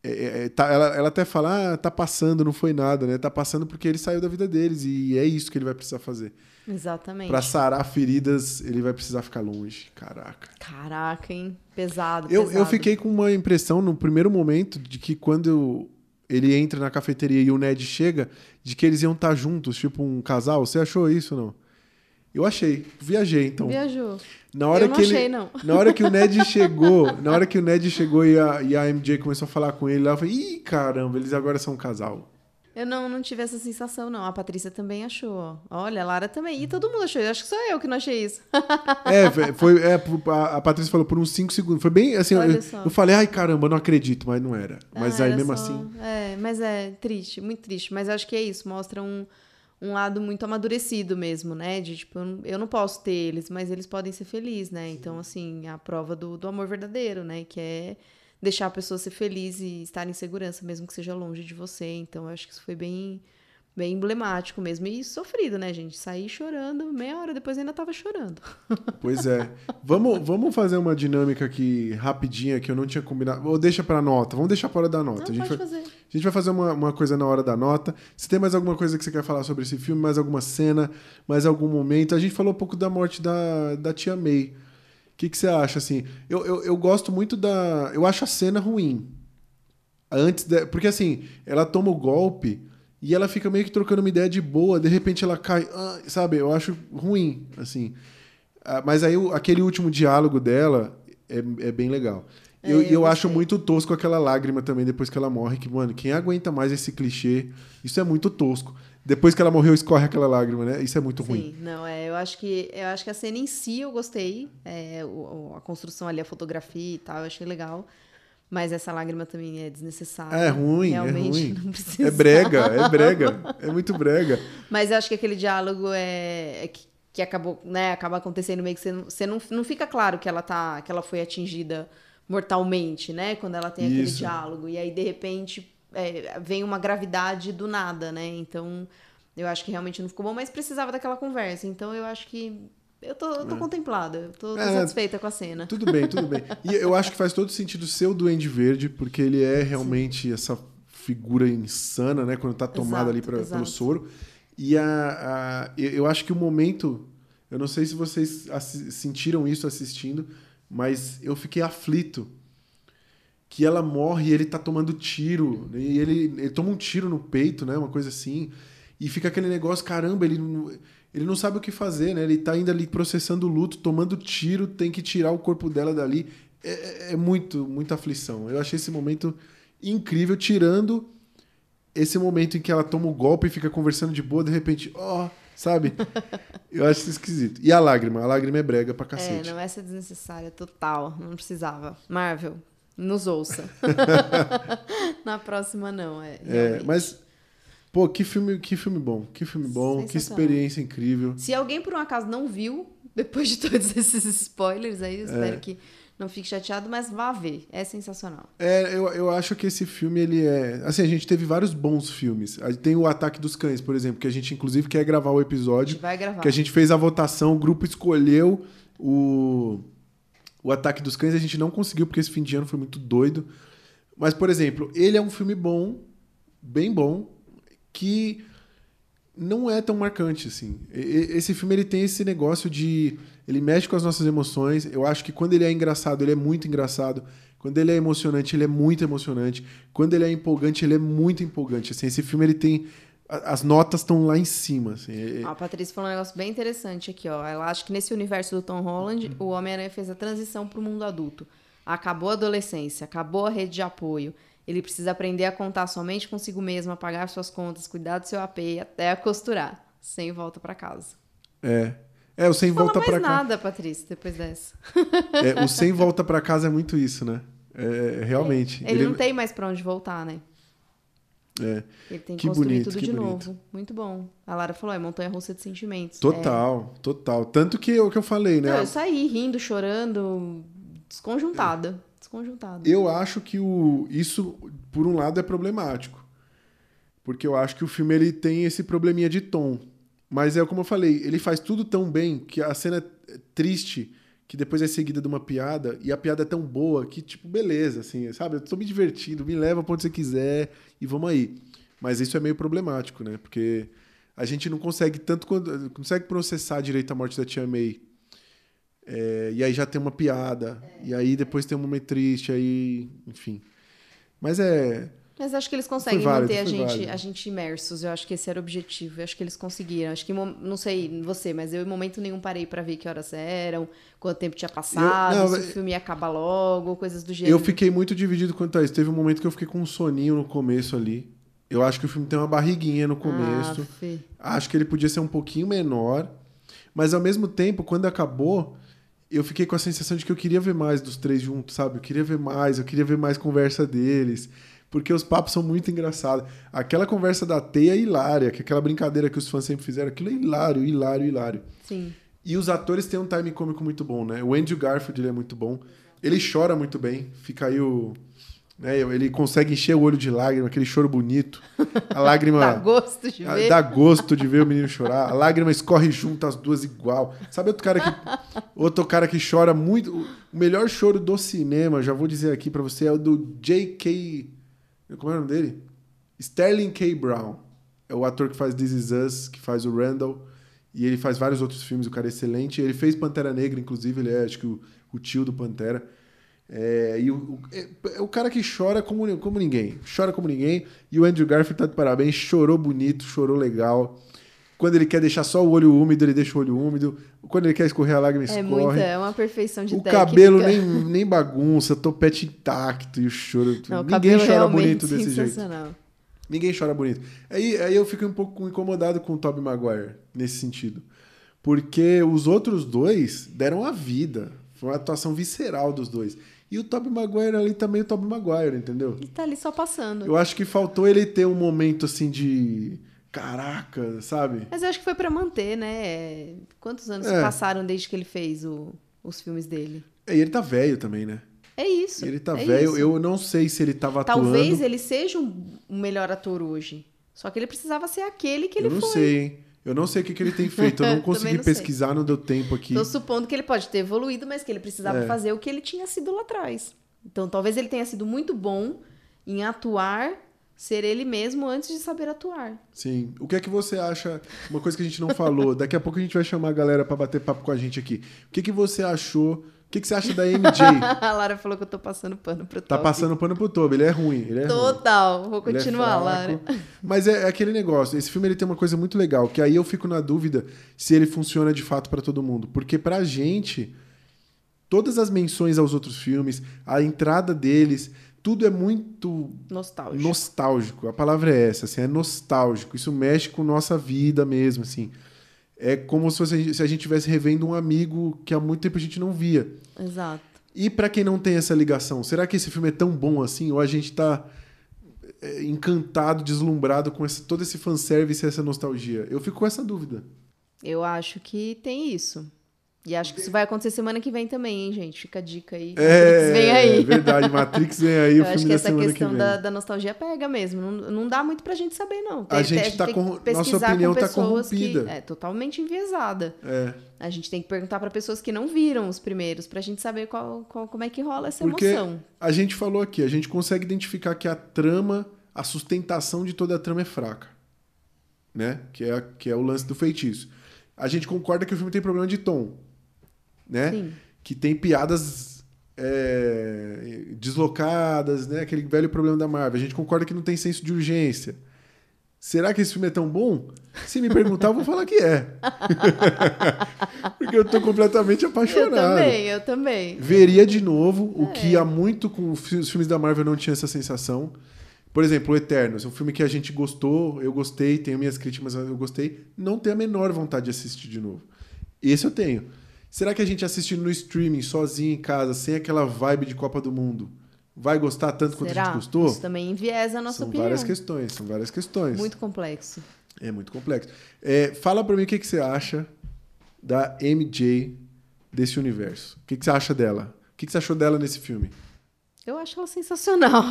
é- é- é, tá- ela, ela até fala, ah, tá passando, não foi nada, né? Tá passando porque ele saiu da vida deles e é isso que ele vai precisar fazer. Exatamente. Pra sarar feridas, ele vai precisar ficar longe. Caraca. Caraca, hein? Pesado, Eu, pesado. eu fiquei com uma impressão no primeiro momento de que quando ele entra na cafeteria e o Ned chega, de que eles iam estar juntos, tipo um casal. Você achou isso ou não? Eu achei. Viajei, então. Viajou. Na hora Eu não que achei, ele, não. Na hora que o Ned [LAUGHS] chegou, na hora que o Ned chegou e a, e a MJ começou a falar com ele, lá eu falei, ih, caramba, eles agora são um casal. Eu não, não tive essa sensação, não. A Patrícia também achou. ó. Olha, a Lara também. E todo mundo achou. Eu acho que só eu que não achei isso. [LAUGHS] É, foi, é, a, Patrícia falou por uns 5 segundos. Foi bem assim, eu, eu falei, ai caramba, não acredito, mas não era. Mas Ah, aí era mesmo só- assim. É, mas é triste, muito triste. Mas eu acho que é isso. Mostra um, um lado muito amadurecido mesmo, né? De tipo, eu não, posso ter eles, mas eles podem ser felizes, né? Então, assim, a prova do, do amor verdadeiro, né? Que é deixar a pessoa ser feliz e estar em segurança, mesmo que seja longe de você. Então, eu acho que isso foi bem. Bem emblemático mesmo. E sofrido, né, gente? Saí chorando, meia hora depois ainda tava chorando. [LAUGHS] Pois é. Vamos, vamos fazer uma dinâmica aqui rapidinha que eu não tinha combinado. Ou deixa pra nota. Vamos deixar para da nota. Não, a, gente pode vai, fazer. a gente vai fazer uma, uma coisa na hora da nota. Se tem mais alguma coisa que você quer falar sobre esse filme, mais alguma cena, mais algum momento. A gente falou um pouco da morte da, da tia May. O que, que você acha, assim? Eu, eu, eu gosto muito da... Eu acho a cena ruim. Antes da... Porque, assim, ela toma o golpe e ela fica meio que trocando uma ideia de boa. De repente ela cai... ah, sabe? Eu acho ruim, assim. Ah, Mas aí aquele último diálogo dela é, é bem legal. É, eu, eu eu acho muito tosco aquela lágrima também depois que ela morre. Que, mano, quem aguenta mais esse clichê? Isso é muito tosco. Depois que ela morreu, escorre aquela lágrima, né? Isso é muito ruim. Sim, não, é, eu acho que eu acho que a cena em si eu gostei, é, o- a construção ali, a fotografia e tal, eu achei legal. Mas essa lágrima também é desnecessária. É ruim, é Realmente ruim. [LAUGHS] não precisa. É brega, é brega. É muito brega. [LAUGHS] Mas eu acho que aquele diálogo é, é que, que acabou, né, acaba acontecendo meio que você não, você não, não fica claro que ela tá, que ela foi atingida mortalmente, né, quando ela tem aquele Isso. diálogo. E aí de repente é, vem uma gravidade do nada, né? Então, eu acho que realmente não ficou bom, mas precisava daquela conversa. Então, eu acho que eu tô, eu tô contemplada, eu tô, tô É, satisfeita com a cena. Tudo bem, tudo bem. E eu acho que faz todo sentido ser o Duende Verde, porque ele é realmente essa figura insana, né? Quando tá tomado Exato, ali pra, pelo soro. E a, a- eu acho que o momento. Eu não sei se vocês sentiram isso assistindo, mas eu fiquei aflito. Que ela morre e ele tá tomando tiro. né, E ele, ele toma um tiro no peito, né? Uma coisa assim. E fica aquele negócio, caramba, ele não, ele não sabe o que fazer, né? Ele tá ainda ali processando o luto, tomando tiro, tem que tirar o corpo dela dali. É, é- é muito, muita aflição. Eu achei esse momento incrível, tirando esse momento em que ela toma o golpe e fica conversando de boa, de repente, ó, sabe? [LAUGHS] Eu acho isso esquisito. E a lágrima? A lágrima é brega pra É, cacete. não, essa é desnecessária, total. Não precisava. Marvel, nos ouça. [LAUGHS] Na próxima, não. É, É, mas, pô, que filme, que filme bom. Que filme bom, que experiência incrível. Se alguém por um acaso não viu, depois de [LAUGHS] todos esses spoilers aí, eu É. espero que não fique chateado, mas vá ver. É sensacional. É, eu, eu acho que esse filme, ele é... Assim, a gente teve vários bons filmes. A- Tem o Ataque dos Cães, por exemplo, que a gente, inclusive, quer gravar o A episódio. gente vai gravar. Que a gente fez a votação, o grupo escolheu o, o Ataque dos Cães, a gente não conseguiu, porque esse fim de ano foi muito doido. Mas, por exemplo, ele é um filme bom, bem bom, que não é tão marcante assim. Esse filme ele tem esse negócio de ele mexe com as nossas emoções. Eu acho que quando ele é engraçado, ele é muito engraçado. Quando ele é emocionante, ele é muito emocionante. Quando ele é empolgante, ele é muito empolgante. Assim, esse filme ele tem as notas estão lá em cima, assim. É- Ó, a Patrícia falou um negócio bem interessante aqui, ó. Ela acha que nesse universo do Tom Holland, Uhum. o Homem-Aranha fez a transição pro mundo adulto. Acabou a adolescência, acabou a rede de apoio. Ele precisa aprender a contar somente consigo mesmo, a pagar suas contas, cuidar do seu AP e até a costurar. Sem volta pra casa. É. É, o sem Fala volta pra cá. nada, Patrícia, depois dessa. [LAUGHS] É, o sem volta pra casa é muito isso, né? É, realmente. Ele, não tem mais pra onde voltar, né? É, Ele tem que, Que construir bonito, tudo que de bonito. novo. Muito bom. A Lara falou, é montanha russa de sentimentos. total, total. Tanto que é o que eu falei, É... né? Não, eu saí rindo, chorando, desconjuntada. Desconjuntada. Eu acho que o, isso, por um lado, é problemático. Porque eu acho que o filme ele tem esse probleminha de tom. Mas é como eu falei, ele faz tudo tão bem que a cena é triste, que depois é seguida de uma piada, e a piada é tão boa que, tipo, beleza, assim, sabe? Eu tô me divertindo, me leva pra onde você quiser e vamos aí. Mas isso é meio problemático, né? Porque a gente não consegue tanto quando- consegue processar direito a morte da tia May. É, e aí já tem uma piada. E aí depois tem um momento triste, aí, enfim. Mas é. Mas acho que eles conseguem válido, manter a gente, válido. a gente imersos. Eu acho que esse era o objetivo. Eu acho que eles conseguiram. Acho que, não sei você, mas eu em momento nenhum parei pra ver que horas eram, quanto tempo tinha passado, não, se o mas- filme ia acabar logo, coisas do gênero. Eu fiquei muito dividido quanto a isso. Teve um momento que eu fiquei com um soninho no começo ali. Eu acho que o filme tem uma barriguinha no começo. Ah, Fê. Acho que ele podia ser um pouquinho menor. Mas ao mesmo tempo, quando acabou, eu fiquei com a sensação de que eu queria ver mais dos três juntos, sabe? Eu queria ver mais, eu queria ver mais conversa deles. Porque os papos são muito engraçados. Aquela conversa da teia é hilária, que é aquela brincadeira que os fãs sempre fizeram, aquilo é hilário, hilário, hilário. Sim. E os atores têm um time cômico muito bom, né? O Andrew Garfield ele é muito bom. Ele chora muito bem. Fica aí o. Né? Ele consegue encher o olho de lágrima, aquele choro bonito. A lágrima. [LAUGHS] Dá gosto de Ah, ver. Dá gosto de ver o menino chorar. A lágrima escorre junto, as duas igual. Sabe outro cara que [LAUGHS] outro cara que chora muito? O melhor choro do cinema, já vou dizer aqui pra você, é o do J.K. Como é o nome dele? Sterling K. Brown. É o ator que faz This Is Us, que faz o Randall. E ele faz vários outros filmes, o cara é excelente. Ele fez Pantera Negra, inclusive, ele é, acho que, o, o tio do Pantera. É, e o, o- é, é o cara que chora como, como ninguém. Chora como ninguém. E o Andrew Garfield tá de parabéns. Chorou bonito, chorou legal. Quando ele quer deixar só o olho úmido, ele deixa o olho úmido. Quando ele quer escorrer a lágrima, É escorre. muita, é uma perfeição de o técnica. cabelo nem, nem bagunça, topete intacto e o choro. Não, o Ninguém cabelo chora bonito desse jeito. Ninguém chora bonito. Aí, aí eu fico um pouco incomodado com o Tobey Maguire, nesse sentido. Porque os outros dois deram a vida. Foi uma atuação visceral dos dois. E o Tobey Maguire ali também, o Tobey Maguire, entendeu? E tá ali só passando. Eu acho que faltou ele ter um momento assim de. Caraca, sabe? Mas eu acho que foi pra manter, né? Quantos anos É. passaram desde que ele fez o- os filmes dele? E ele tá velho também, né? É isso. Ele tá é velho. isso. Eu não sei se ele tava Talvez atuando. ele seja um, um melhor ator hoje. Só que ele precisava ser aquele que ele eu não foi. sei, hein? Eu não sei o que, que ele tem feito. Eu não [LAUGHS] consegui não sei. pesquisar, não deu tempo aqui. Tô supondo que ele pode ter evoluído, mas que ele precisava É. fazer o que ele tinha sido lá atrás. Então, talvez ele tenha sido muito bom em atuar, ser ele mesmo antes de saber atuar. Sim. O que é que você acha? Uma coisa que a gente não falou. Daqui a pouco a gente vai chamar a galera pra bater papo com a gente aqui. O que, que você achou? O que, que você acha da MJ? [LAUGHS] A Lara falou que eu tô passando pano pro Tá Toby. passando pano pro Toby. Ele é ruim. Ele é ruim. Total. Vou Ele é continuar, fraco. Lara. Mas é, é aquele negócio. Esse filme ele tem uma coisa muito legal, que aí eu fico na dúvida se ele funciona de fato pra todo mundo, porque pra gente todas as menções aos outros filmes, a entrada deles, tudo é muito Nostálgico. nostálgico. A palavra é essa, assim, é nostálgico. Isso mexe com nossa vida mesmo, assim. É como se, fosse, se a gente estivesse revendo um amigo que há muito tempo a gente não via. Exato. E pra quem não tem essa ligação, será que esse filme é tão bom assim? Ou a gente tá é, encantado, deslumbrado com esse, todo esse fanservice e essa nostalgia? Eu fico com essa dúvida. Eu acho que tem isso. E acho que isso vai acontecer semana que vem também, hein, gente? Fica a dica aí. É, vem aí. verdade. Matrix vem aí, Eu o acho filme que da essa que questão vem. da, da nostalgia pega mesmo. Não, não dá muito pra gente saber, não. A gente tá tem corrom- que nossa opinião com tá pessoas que- corrompida. é totalmente enviesada. É. A gente tem que perguntar pra pessoas que não viram os primeiros, pra gente saber qual, qual- como é que rola essa Porque emoção. a gente falou aqui, a gente consegue identificar que a trama, a sustentação de toda a trama é fraca. Né? Que é, que é o lance do feitiço. A gente concorda que o filme tem problema de tom. Né? Sim. Que tem piadas é, deslocadas, né? Aquele velho problema da Marvel. A gente concorda que não tem senso de urgência. Será que esse filme é tão bom? Se me perguntar, eu vou falar que é. [LAUGHS] Porque eu tô completamente Eu apaixonado. também, eu também. Veria de novo, o É. que há muito com os fi- os filmes da Marvel não tinha essa sensação. Por exemplo, O Eternos, um filme que a gente gostou, eu gostei, tenho minhas críticas, mas eu gostei. Não tenho a menor vontade de assistir de novo. Esse eu tenho. Será que a gente assistindo no streaming, sozinho em casa, sem aquela vibe de Copa do Mundo, vai gostar tanto quanto a gente gostou? Isso também enviesa a nossa são opinião. várias questões, são várias questões. Muito complexo. É muito complexo. É, fala pra mim o que, que você acha da MJ desse universo. O que, que você acha dela? O que, que você achou dela nesse filme? Eu acho ela sensacional.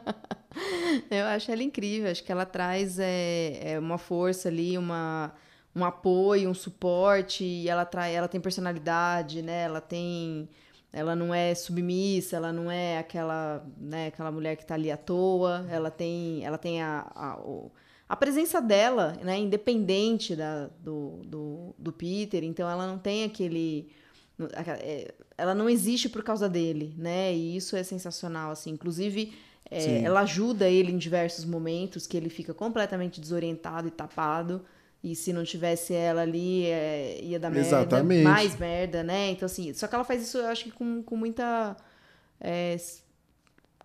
[LAUGHS] eu acho ela incrível. Acho que ela traz é, é, uma força ali, uma, um apoio, um suporte. E ela, trai, ela tem personalidade, né? Ela tem. Ela não é submissa, ela não é aquela, né, aquela mulher que tá ali à toa. Ela tem, ela tem a, a, a presença dela, né, independente da, do, do, do Peter. Então ela não tem aquele. é, ela não existe por causa dele, né? E isso é sensacional, assim. Inclusive, é, ela ajuda ele em diversos momentos que ele fica completamente desorientado e tapado. E se não tivesse ela ali, é, ia dar merda. Exatamente. Mais merda, né? Então, assim, só que ela faz isso, eu acho que com, com muita é,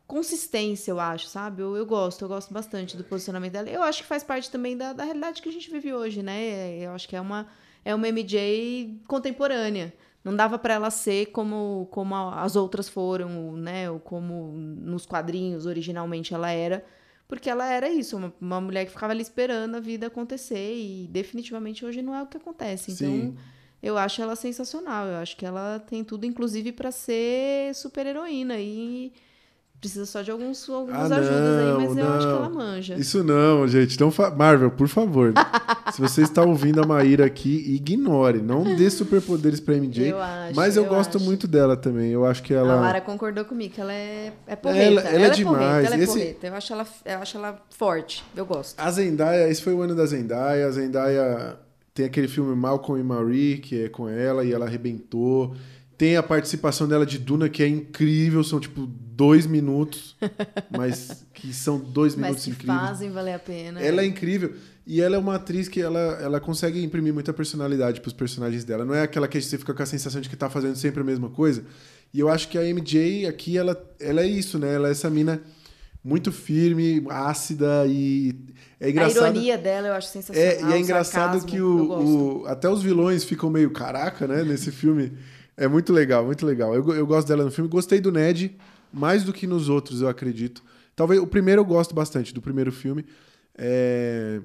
consistência, eu acho, sabe? Eu, eu gosto, eu gosto bastante do posicionamento dela. Eu acho que faz parte também da, da realidade que a gente vive hoje, né? Eu acho que é uma, é uma MJ contemporânea. Não dava pra ela ser como, como as outras foram, né? Ou como nos quadrinhos originalmente ela era. Porque ela era isso, uma, uma mulher que ficava ali esperando a vida acontecer. E definitivamente hoje não é o que acontece. Então, Sim. eu acho ela sensacional. Eu acho que ela tem tudo, inclusive, pra ser super heroína. E precisa só de alguns, algumas Ah, ajudas aí, não, mas eu acho que não. ela manja. Isso não, gente. Então, Marvel, por favor. [LAUGHS] se você está ouvindo a Maíra aqui, ignore. Não dê superpoderes pra MJ. Eu acho, mas eu, eu gosto acho. muito dela também. Eu acho que ela. A Lara concordou comigo, que ela é, é porreta. Ela- ela é demais. porreta, ela é Esse- porreta. Eu acho, ela, eu acho ela forte. Eu gosto. A Zendaya, esse foi o ano da Zendaya. A Zendaya tem aquele filme Malcolm e Marie, que é com ela, e ela arrebentou. Tem a participação dela de Duna, que é incrível, são tipo dois minutos, [LAUGHS] mas que são dois Mas minutos que incríveis. fazem valer a pena. Ela é incrível. E ela é uma atriz que ela, ela consegue imprimir muita personalidade pros personagens dela. Não é aquela que você fica com a sensação de que tá fazendo sempre a mesma coisa. E eu acho que a MJ aqui, ela, ela é isso, né? Ela é essa mina muito firme, ácida e é A engraçado. ironia dela eu acho sensacional. É, e é engraçado sarcasmo, que o, o- até os vilões ficam meio caraca, né, nesse filme. É muito legal, muito legal. Eu, eu gosto dela no filme. Gostei do Ned, mais do que nos outros, eu acredito. Talvez o primeiro eu gosto bastante, do primeiro filme. É,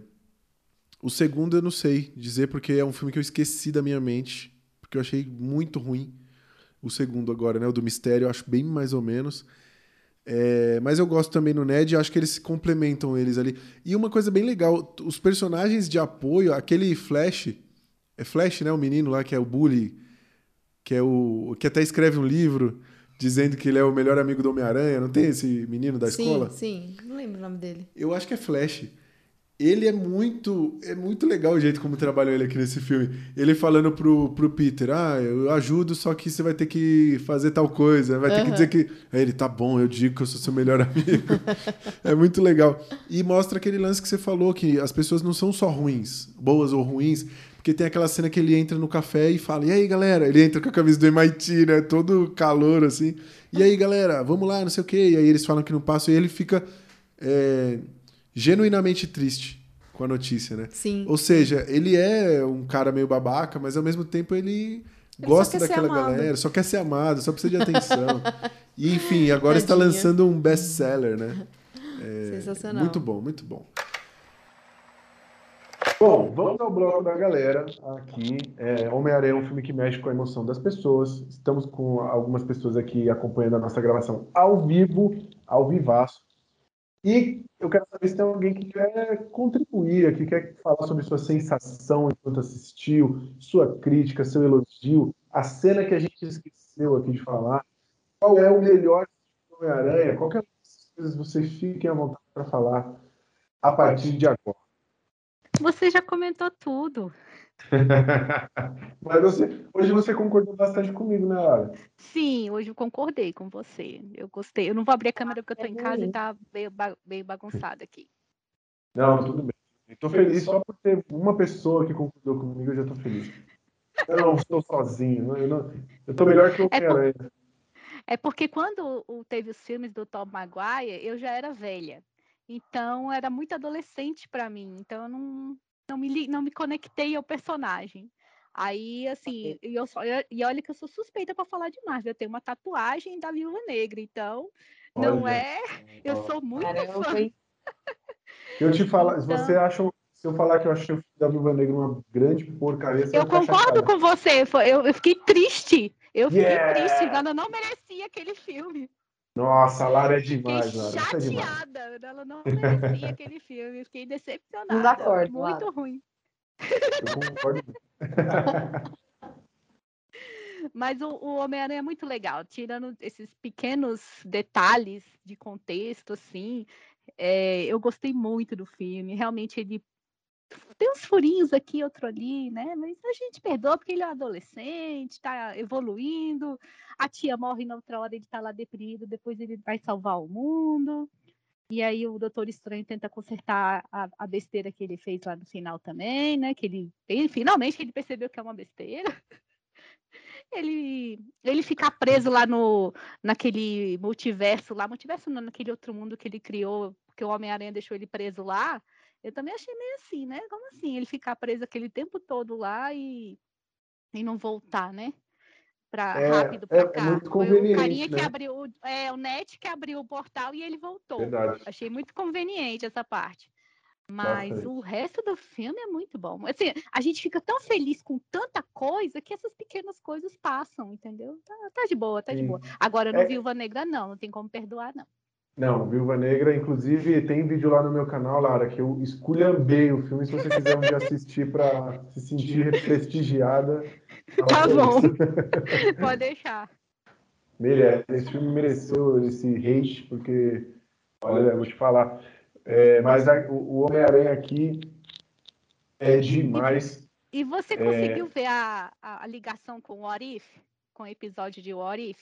O segundo eu não sei dizer, porque é um filme que eu esqueci da minha mente, porque eu achei muito ruim. o segundo agora, né? O do Mistério, eu acho bem mais ou menos. É, mas eu gosto também no Ned, acho que eles se complementam eles ali. E uma coisa bem legal, os personagens de apoio, aquele Flash, é Flash, né? O menino lá que é o Bully, que é o que até escreve um livro dizendo que ele é o melhor amigo do Homem-Aranha, não tem esse menino da sim, escola? Sim, não lembro o nome dele. Eu acho que é Flash ele é muito é muito legal o jeito como trabalhou ele aqui nesse filme. Ele falando pro, pro Peter, ah, eu ajudo, só que você vai ter que fazer tal coisa, vai ter que dizer que... Aí ele, tá bom, eu digo que eu sou seu melhor amigo. [LAUGHS] é muito legal. E mostra aquele lance que você falou, que as pessoas não são só ruins, boas ou ruins, porque tem aquela cena que ele entra no café e fala, e aí, galera? Ele entra com a camisa do MIT, né? Todo calor, assim. E aí, galera, vamos lá, não sei o quê. E aí eles falam que não passa e ele fica... É genuinamente triste com a notícia, né? Sim. Ou seja, ele é um cara meio babaca, mas ao mesmo tempo ele, ele gosta daquela galera, só quer ser amado, só precisa de atenção. [LAUGHS] e enfim, agora está lançando um best-seller, né? É, Sensacional. Muito bom, muito bom. Bom, vamos ao bloco da galera aqui. É, Homem-Aranha é um filme que mexe com a emoção das pessoas. Estamos com algumas pessoas aqui acompanhando a nossa gravação ao vivo, ao vivaço. E eu quero saber se tem alguém que quer contribuir aqui, quer falar sobre sua sensação enquanto assistiu, sua crítica, seu elogio, a cena que a gente esqueceu aqui de falar. Qual é o melhor Homem-Aranha? Qualquer coisa vocês fiquem à vontade para falar a partir de agora. Você já comentou tudo. [LAUGHS] Mas você, hoje você concordou bastante comigo, né, Lara? Sim, hoje eu concordei com você. Eu gostei. Eu não vou abrir a câmera porque eu estou em casa e tá meio, meio bagunçado aqui. Não, tudo bem. Estou feliz só por ter uma pessoa que concordou comigo, eu já estou feliz. Eu não estou sozinho. Eu, não, eu tô melhor que o é Homem-Aranha. Por, é porque quando teve os filmes do Tom Maguire, eu já era velha. Então era muito adolescente para mim. Então eu não, não me, não me conectei ao personagem. Aí, assim, e, eu só, e olha que eu sou suspeita para falar de Marvel. Eu tenho uma tatuagem da Viúva Negra, então não olha. é. [LAUGHS] Eu sou muito Caramba. fã. Eu te falar, então... se você acha, se eu falar que eu achei o filme da Viúva Negra uma grande porcaria, Eu concordo com você, eu, eu fiquei triste. Eu fiquei yeah. triste, ela não merecia aquele filme. Nossa, a Lara é demais, Fiquei Lara. É chateada, é ela não merecia [LAUGHS] aquele filme. Fiquei decepcionada. Não acordo, muito Lara. ruim. Eu concordo. [LAUGHS] Mas o, o Homem-Aranha é muito legal, tirando esses pequenos detalhes de contexto, assim. É, eu gostei muito do filme. Realmente ele tem uns furinhos aqui, outro ali, né? Mas a gente perdoa porque ele é um adolescente, está evoluindo. A tia morre na outra hora, ele está lá deprimido, depois ele vai salvar o mundo. E aí o Doutor Estranho tenta consertar a, a, besteira que ele fez lá no final também, né? Que ele, ele finalmente ele percebeu que é uma besteira. [LAUGHS] Ele, ele ficar preso lá no naquele multiverso lá, multiverso não, naquele outro mundo que ele criou, porque o Homem-Aranha deixou ele preso lá. Eu também achei meio assim, né? Como assim? Ele ficar preso aquele tempo todo lá e, e não voltar, né? Pra, é, rápido para é, cá. É muito conveniente, o carinha né? que abriu, é, o net que abriu o portal e ele voltou. Verdade. Achei muito conveniente essa parte. Mas Bastante. o resto do filme é muito bom. Assim, a gente fica tão feliz com tanta coisa que essas pequenas coisas passam, entendeu? Tá, tá de boa, tá Sim. de boa. Agora, no é... Viúva Negra, não, não tem como perdoar, não. Não, Viúva Negra, inclusive tem vídeo lá no meu canal, Lara, que eu esculhambei o filme, se você quiser um dia assistir para se sentir prestigiada. Tá bom, [LAUGHS] pode deixar. Merece, esse filme mereceu esse hate, porque, olha, vou te falar, é, mas a, o Homem-Aranha aqui é demais. E, e você conseguiu é... ver a, a, ligação com o What If? Com o episódio de What If?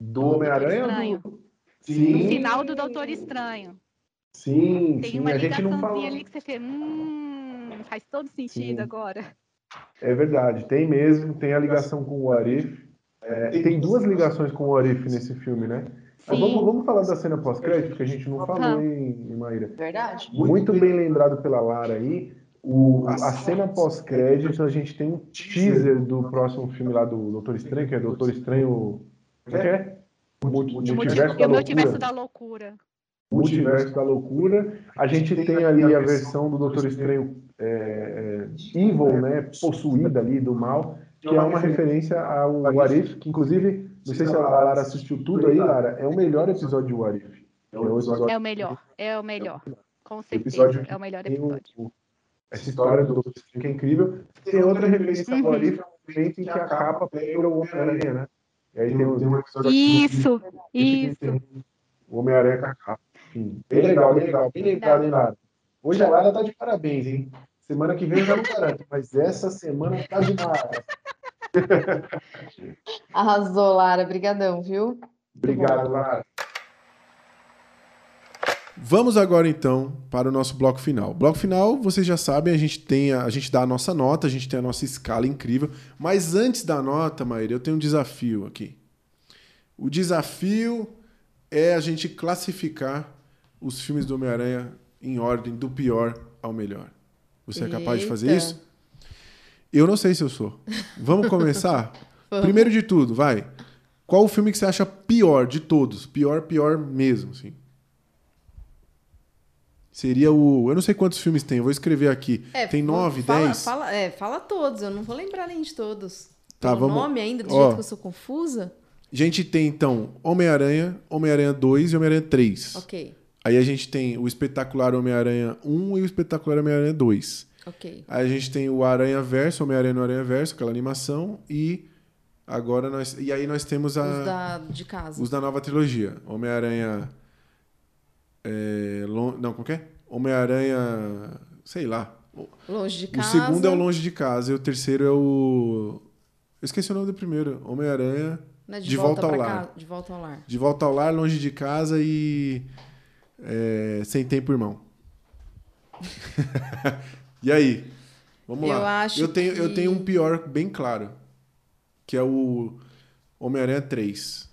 Do Homem-Aranha? Do... Sim. No final do Doutor Estranho. Sim, tem sim. uma a gente não fala. ali que você fez, hum, faz todo sentido sim. agora. É verdade, tem mesmo, tem a ligação com o Arif. É, tem duas ligações com o Arif nesse filme, né? Mas vamos, vamos falar da cena pós-crédito, que a gente não falou em Maíra. Verdade. Muito bem lembrado pela Lara aí. O, a cena pós-crédito, a gente tem um teaser do próximo filme lá do Doutor Estranho, que é Doutor Estranho. Como é que é? Multiverso, multiverso, da, multiverso da loucura. Multiverso da loucura. A gente tem ali a versão do Doutor Estranho é, é, evil, né? Possuída ali do mal. que é uma referência ao What If, que inclusive, não sei se a Lara assistiu tudo aí, Lara, é o melhor episódio de What If. É o, episódio, É o melhor, é o melhor. Com episódio certeza, é o melhor o- episódio. o- essa história do Doutor Estranho que é incrível. Tem outra referência ao What If, é momento em que a capa pega o Homem-Aranha, né? E aí tem, tem um episódio aqui Isso, que isso. tem o Homem-Aranha capa. Enfim, bem legal, bem legal, bem lembrado, hein, Lara? Hoje a Lara tá de parabéns, hein? Semana que vem eu já não garanto, mas essa semana tá demais. [LAUGHS] Arrasou, Lara. Brigadão, viu? Obrigado, Lara. Vamos agora então para o nosso bloco final. Bloco final, vocês já sabem, a gente tem a, a gente dá a nossa nota, a gente tem a nossa escala incrível, mas antes da nota, Maíra, eu tenho um desafio aqui. O desafio é a gente classificar os filmes do Homem-Aranha em ordem do pior ao melhor. Você é capaz de fazer isso? Eu não sei se eu sou. Vamos começar? [LAUGHS] Vamos. Primeiro de tudo, vai. Qual o filme que você acha pior de todos? Pior, pior mesmo, assim. Seria o. Eu não sei quantos filmes tem, eu vou escrever aqui. É, tem nove, fala, dez? Fala, é, fala todos, eu não vou lembrar nem de todos. Tá, Pelo vamos- nome ainda, do Ó. jeito que eu sou confusa? A gente tem, então, Homem-Aranha, Homem-Aranha 2 e Homem-Aranha 3. Ok, Aí a gente tem o espetacular Homem-Aranha 1 e o espetacular Homem-Aranha 2. ok. Aí a gente tem o Aranha Verso, Homem-Aranha no Aranha Verso, aquela animação. E agora nós. E aí nós temos a. Os da, de casa. Os da nova trilogia. Homem-Aranha. É, lon- Não, como que é? Homem-Aranha. Sei lá. O Longe de o casa. segundo é o Longe de Casa e o terceiro é o. Eu esqueci o nome do primeiro. Homem-Aranha. né, de, De volta, Volta ao Lar. De volta ao lar. De volta ao lar, longe de casa e. é, sem tempo, irmão. [LAUGHS] e aí? Vamos Eu lá. acho eu, tenho, eu que- tenho um pior bem claro. Que é o Homem-Aranha 3.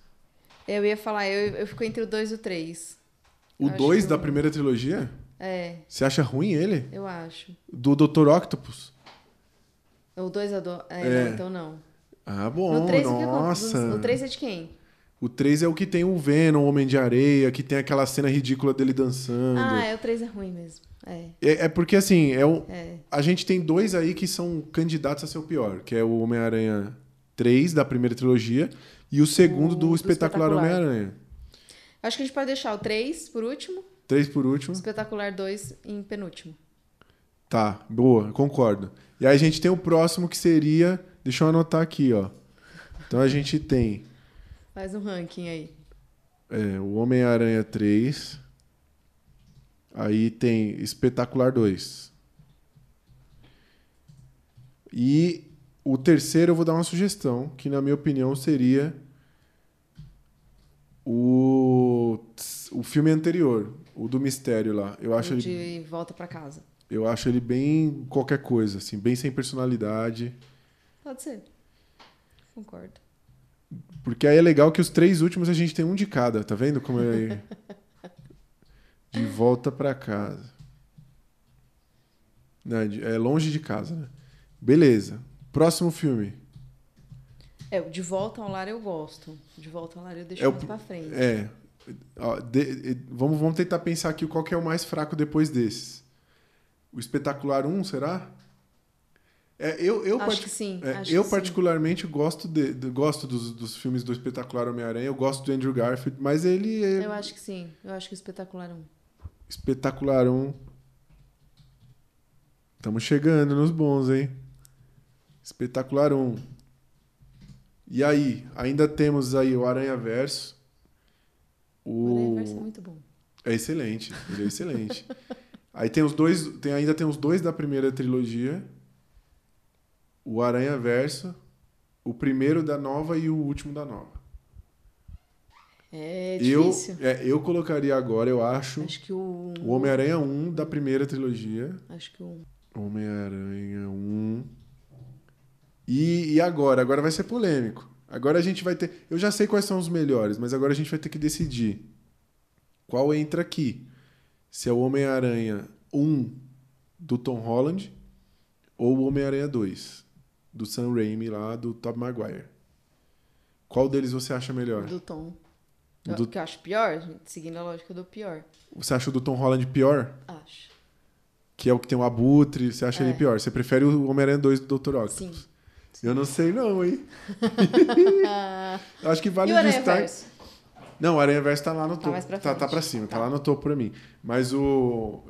Eu ia falar, eu, eu fico entre o 2 e o 3. O Acho 2 que da primeira trilogia? É, Você acha ruim ele? eu acho. Do Dr. Octopus? O 2 é do. É, É. não, então não. Ah, bom, No 3 o que nossa. O 3 é de quem? O 3 é o que tem o Venom, o Homem de Areia, que tem aquela cena ridícula dele dançando. Ah, é, o 3 é ruim mesmo. É, É, é porque, assim, é um, é. a gente tem dois aí que são candidatos a ser o pior, que é o Homem-Aranha 3 da primeira trilogia e o segundo O do, do Espetacular, Espetacular. Homem-Aranha. Acho que a gente pode deixar o 3 por último, Três por o último. espetacular 2 em penúltimo. Tá, boa, concordo. E aí a gente tem o próximo que seria. Deixa eu anotar aqui, ó. Então a gente tem Faz um ranking aí. é, o Homem-Aranha 3. Aí tem Espetacular 2. E o terceiro eu vou dar uma sugestão, que na minha opinião seria o, o filme anterior, o do mistério lá. Eu acho, O ele, de volta pra casa. eu acho ele bem qualquer coisa, assim, bem sem personalidade. Pode ser. Concordo. Porque aí é legal que os três últimos a gente tem um de cada, tá vendo como é? [LAUGHS] De volta pra casa. Não, de- é longe de casa, né? Beleza. Próximo filme. É, de volta ao lar eu gosto. De volta ao lar eu deixo É mais pr- pra frente. É. Ó, de- de- vamos, vamos tentar pensar aqui qual que é o mais fraco depois desses. O Espetacular 1, será? É, eu, eu, Acho que sim. é, acho eu que sim. particularmente gosto, de, de- gosto dos, dos filmes do Espetacular Homem-Aranha, eu gosto do Andrew Garfield, mas ele é Eu acho que sim. Eu acho que o espetacular 1. Espetacular 1. Estamos chegando nos bons, hein? Espetacular 1. E aí, ainda temos aí o Aranha Verso. O O... Aranha é muito bom. É excelente, ele é excelente. aí tem os dois, tem, ainda tem os dois da primeira trilogia. O Aranha Verso, o primeiro da nova e o último da nova. É eu, difícil. é, eu colocaria agora, eu acho, Acho que o. o Homem-Aranha 1 da primeira trilogia. Acho que o. Homem-Aranha 1. E, e agora? Agora vai ser polêmico. Agora a gente vai ter. Eu já sei quais são os melhores, mas agora a gente vai ter que decidir qual entra aqui. Se é o Homem-Aranha 1 do Tom Holland ou o Homem-Aranha 2 do Sam Raimi lá, do Tobey Maguire. Qual deles você acha melhor? Do Tom. O do- Que eu acho pior, seguindo a lógica do pior. Você acha o do Tom Holland pior? Acho. Que é o que tem o Abutre, você acha É. ele pior? Você prefere o Homem-Aranha 2 do Dr. Octopus? Sim. Eu não sei não, hein? [LAUGHS] Acho que vale e o destaque. Não, o Aranha Verso tá lá no Tá topo. mais pra tá, tá pra cima, tá. Tá. lá no topo pra mim. Mas o.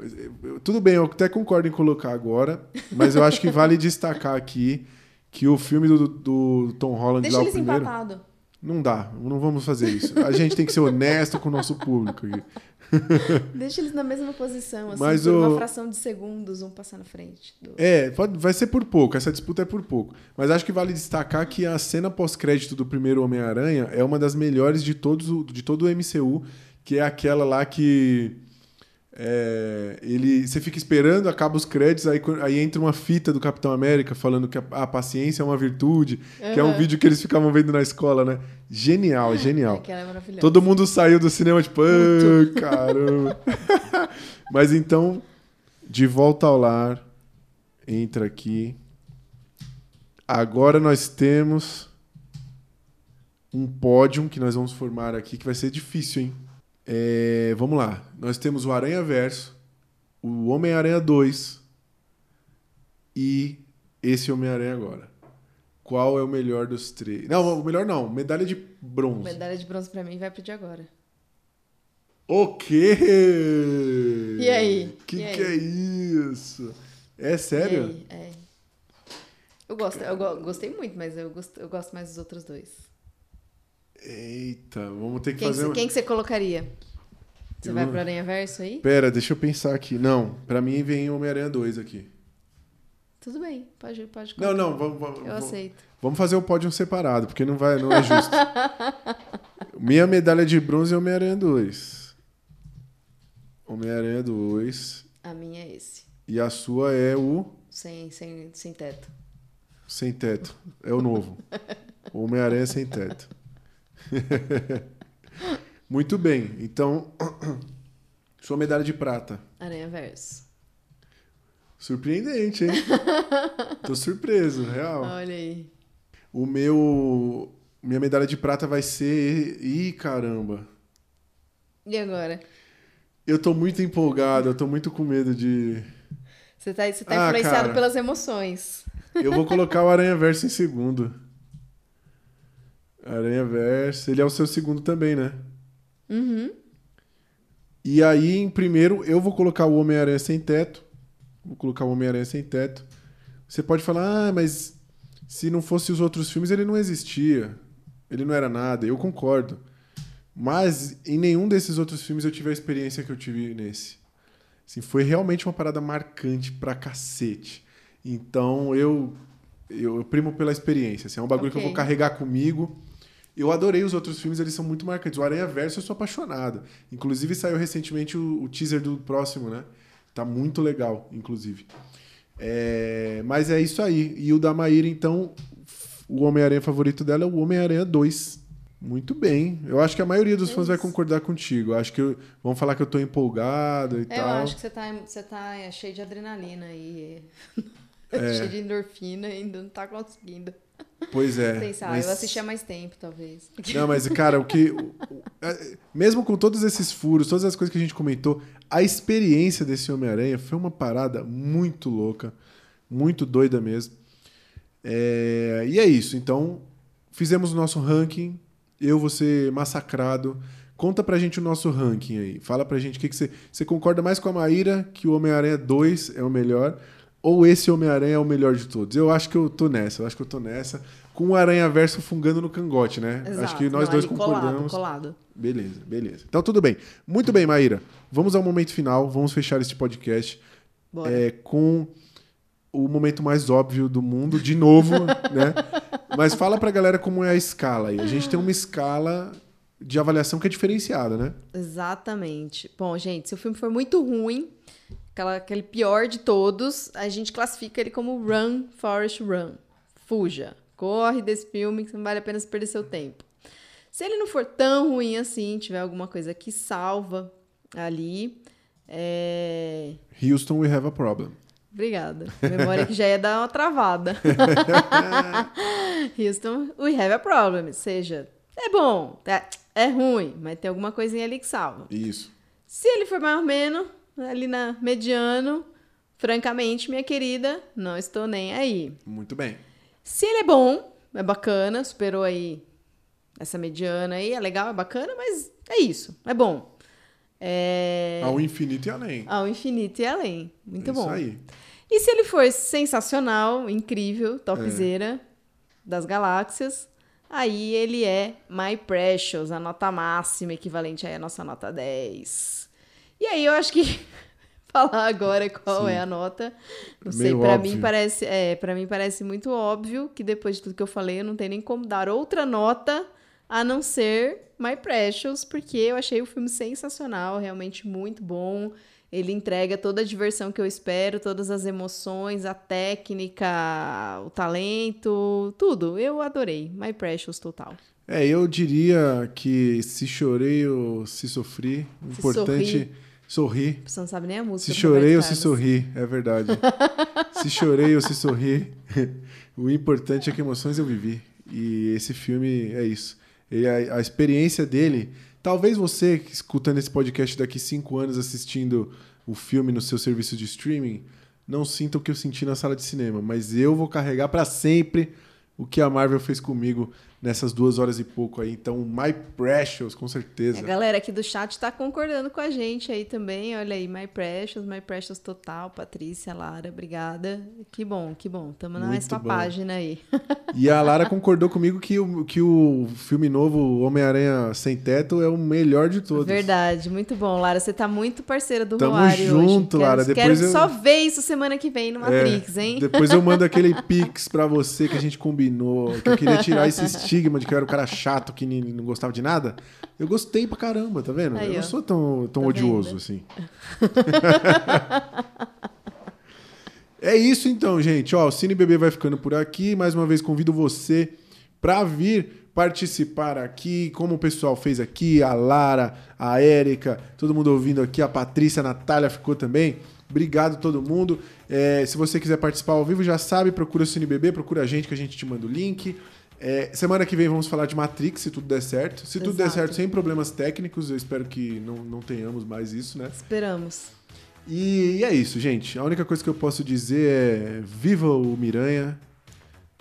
Tudo bem, eu até concordo em colocar agora, mas eu acho que vale [LAUGHS] destacar aqui que o filme do, do Tom Holland Deixa lá, o eles primeiro. empatados. Não dá, não vamos fazer isso. A gente tem que ser honesto com o nosso público. [LAUGHS] Deixa eles na mesma posição, assim, Mas por o- uma fração de segundos, um passar na frente. do- É, pode, vai ser por pouco, essa disputa é por pouco. Mas acho que vale destacar que a cena pós-crédito do primeiro Homem-Aranha é uma das melhores de, todos, de todo o MCU, que é aquela lá que. É, ele, você fica esperando, acaba os créditos, aí, aí entra uma fita do Capitão América falando que a, a paciência é uma virtude, que é um vídeo que eles ficavam vendo na escola, né? Genial, [LAUGHS] genial. É. Todo mundo saiu do cinema, tipo, "Ah, [LAUGHS] caramba. Mas então, de volta ao lar, entra aqui. Agora nós temos um pódio que nós vamos formar aqui, que vai ser difícil, hein? É, vamos lá. Nós temos o Aranha Verso, o Homem-Aranha 2 e esse Homem-Aranha agora. Qual é o melhor dos três? Não, o melhor não. Medalha de bronze. Medalha de bronze pra mim vai pro de agora. O quê? E aí? Que E aí? que é isso? É sério? É. Eu gosto, eu go- gostei muito, mas eu gosto, eu gosto mais dos outros dois. Eita, vamos ter que Quem, fazer. que, um- quem que você colocaria? Você Eu vai não- pro Aranha Verso aí? Pera, deixa eu pensar aqui. Não, pra mim vem Homem-Aranha 2 aqui. Tudo bem, pode, pode Não, colocar. não, vamos, vamos, Eu vamos- aceito. vamos fazer o pódio separado, porque não vai, não é justo. [LAUGHS] Minha medalha de bronze é Homem-Aranha 2. Homem-Aranha 2. A minha é esse. E a sua é o Sem, sem, sem teto. Sem Teto. É o novo. [LAUGHS] Homem-Aranha Sem Teto. [LAUGHS] Muito bem. Então, [CLEARS THROAT] sua medalha de prata. Aranha Verso. Surpreendente, hein? [LAUGHS] Tô surpreso, real. Olha aí. O meu. Minha medalha de prata vai ser. Ih, caramba. E agora? Eu tô muito empolgado, eu tô muito com medo de. Você tá, você tá Ah, influenciado cara. pelas emoções. Eu vou colocar o Aranha Verso em segundo. Aranha Verso. Ele é o seu segundo também, né? Uhum. E aí, em primeiro, eu vou colocar o Homem-Aranha Sem Teto. Vou colocar o Homem-Aranha Sem Teto. Você pode falar, ah, mas se não fosse os outros filmes, ele não existia. Ele não era nada. Eu concordo. Mas em nenhum desses outros filmes eu tive a experiência que eu tive nesse. Assim, foi realmente uma parada marcante pra cacete. Então eu, eu, eu primo pela experiência. Assim, é um bagulho que eu vou carregar comigo. Eu adorei os outros filmes, eles são muito marcantes. O Aranha Verso eu sou apaixonado. Inclusive saiu recentemente o, o teaser do próximo, né? Tá muito legal, inclusive. É, mas é isso aí. E o da Maíra, então, o Homem-Aranha favorito dela é o Homem-Aranha 2. Muito bem. Eu acho que a maioria dos É fãs vai isso. concordar contigo. Eu acho que eu- vão falar que eu tô empolgado e É, Eu tal. acho que você tá, você tá é, cheio de adrenalina e É. [LAUGHS] cheio de endorfina e ainda não tá conseguindo Pois é. mas- Eu assisti há mais tempo, talvez. Não, mas, cara, o que. é, mesmo com todos esses furos, todas as coisas que a gente comentou, a experiência desse Homem-Aranha foi uma parada muito louca, muito doida mesmo. É, e é isso. Então, fizemos o nosso ranking. Eu vou ser massacrado. Conta pra gente o nosso ranking aí. Fala pra gente o que, que você. Você concorda mais com a Maíra que o Homem-Aranha 2 é o melhor? Ou esse Homem-Aranha é o melhor de todos? Eu acho que eu tô nessa. Eu acho que eu tô nessa. Com o Aranha Verso fungando no cangote, né? acho que nós Não, dois concordamos. Colado, colado. Beleza, beleza. Então tudo bem. Muito bem, Maíra. Vamos ao momento final. Vamos fechar este podcast é, com o momento mais óbvio do mundo, de novo, [LAUGHS] né? Mas fala pra galera como é a escala aí. A gente tem uma escala de avaliação que é diferenciada, né? Exatamente. Bom, gente, se o filme for muito ruim, aquela, aquele pior de todos, a gente classifica ele como Run, Forest Run. Fuja. Corre desse filme que não vale a pena perder seu tempo. Se ele não for tão ruim assim, tiver alguma coisa que salva ali, é... Houston, we have a problem. Obrigada. Memória que já ia dar uma travada. [LAUGHS] Houston, we have a problem. Seja, é bom, é, é ruim, mas tem alguma coisinha ali que salva. Isso. Se ele for mais ou menos, ali na mediano, francamente, minha querida, não estou nem aí. Muito bem. Se ele é bom, é bacana, superou aí essa mediana aí, é legal, é bacana, mas é isso, é bom. É... Ao infinito e além. Ao infinito e além. Muito É bom. Isso aí. E se ele for sensacional, incrível, topzera das galáxias, aí ele é My Precious, a nota máxima, equivalente aí à nossa nota 10. E aí eu acho que [LAUGHS] falar agora qual Sim. é a nota, não sei, óbvio. mim parece, é, para mim parece muito óbvio que depois de tudo que eu falei, eu não tenho nem como dar outra nota a não ser My Precious, porque eu achei o filme sensacional, realmente muito bom. Ele entrega toda a diversão que eu espero, todas as emoções, a técnica, o talento, tudo. Eu adorei. My Precious total. É, eu diria que se chorei ou se sofri, o importante sorri. Você não sabe nem a música. Se chorei ou se sorri, é verdade. [LAUGHS] se chorei ou se sorri, o importante é que emoções eu vivi. E esse filme é isso. Ele, a, a experiência dele. Talvez você, escutando esse podcast daqui cinco anos, assistindo o filme no seu serviço de streaming, não sinta o que eu senti na sala de cinema. Mas eu vou carregar para sempre o que a Marvel fez comigo nessas duas horas e pouco aí. Então, My Precious, com certeza. A galera aqui do chat tá concordando com a gente aí também. Olha aí, My Precious, My Precious total. Patrícia, Lara, obrigada. Que bom, que bom. Tamo na Muito mesma bom. página aí. E a Lara concordou comigo que o, que o filme novo, Homem-Aranha Sem Teto, é o melhor de todos. Verdade, muito bom. Lara, você tá muito parceira do Tamo Roário junto, hoje. Lara. Quero, Depois quero eu- só ver isso semana que vem no É, Matrix, hein? Depois eu mando aquele pix pra você que a gente combinou, que eu queria tirar [LAUGHS] esse estigma de que eu era o cara chato que não gostava de nada. Eu gostei pra caramba, tá vendo? Aí, eu não sou tão, tão Tá odioso vendo? assim. é isso então, gente. Ó, o Cine Bebê vai ficando por aqui. Mais uma vez convido você pra vir participar aqui, como o pessoal fez aqui, a Lara, a Érica, todo mundo ouvindo aqui, a Patrícia, a Natália ficou também. Obrigado todo mundo. É, se você quiser participar ao vivo, já sabe, procura o Cine Bebê, procura a gente que a gente te manda o link. É, semana que vem vamos falar de Matrix, se tudo der certo. Se tudo der Exato. certo sem problemas técnicos, eu espero que não, não tenhamos mais isso, né? Esperamos. E, e é isso, gente. A única coisa que eu posso dizer é: viva o Miranha.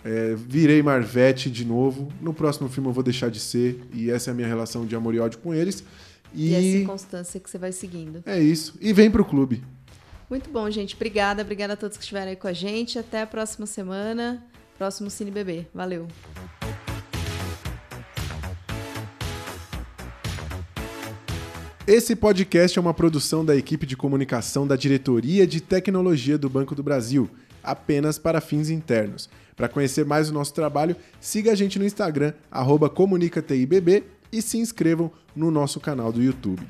É, virei Marvete de novo. No próximo filme eu vou deixar de ser. E essa é a minha relação de amor e ódio com eles. E, a E circunstância que você vai seguindo. é isso. E vem pro clube. Muito bom, gente. Obrigada. Obrigada a todos que estiveram aí com a gente. Até a próxima semana. Próximo Cine Bebê. Valeu. Esse podcast é uma produção da equipe de comunicação da Diretoria de Tecnologia do Banco do Brasil, apenas para fins internos. Para conhecer mais o nosso trabalho, siga a gente no Instagram, ComunicaTIBB e se inscrevam no nosso canal do YouTube.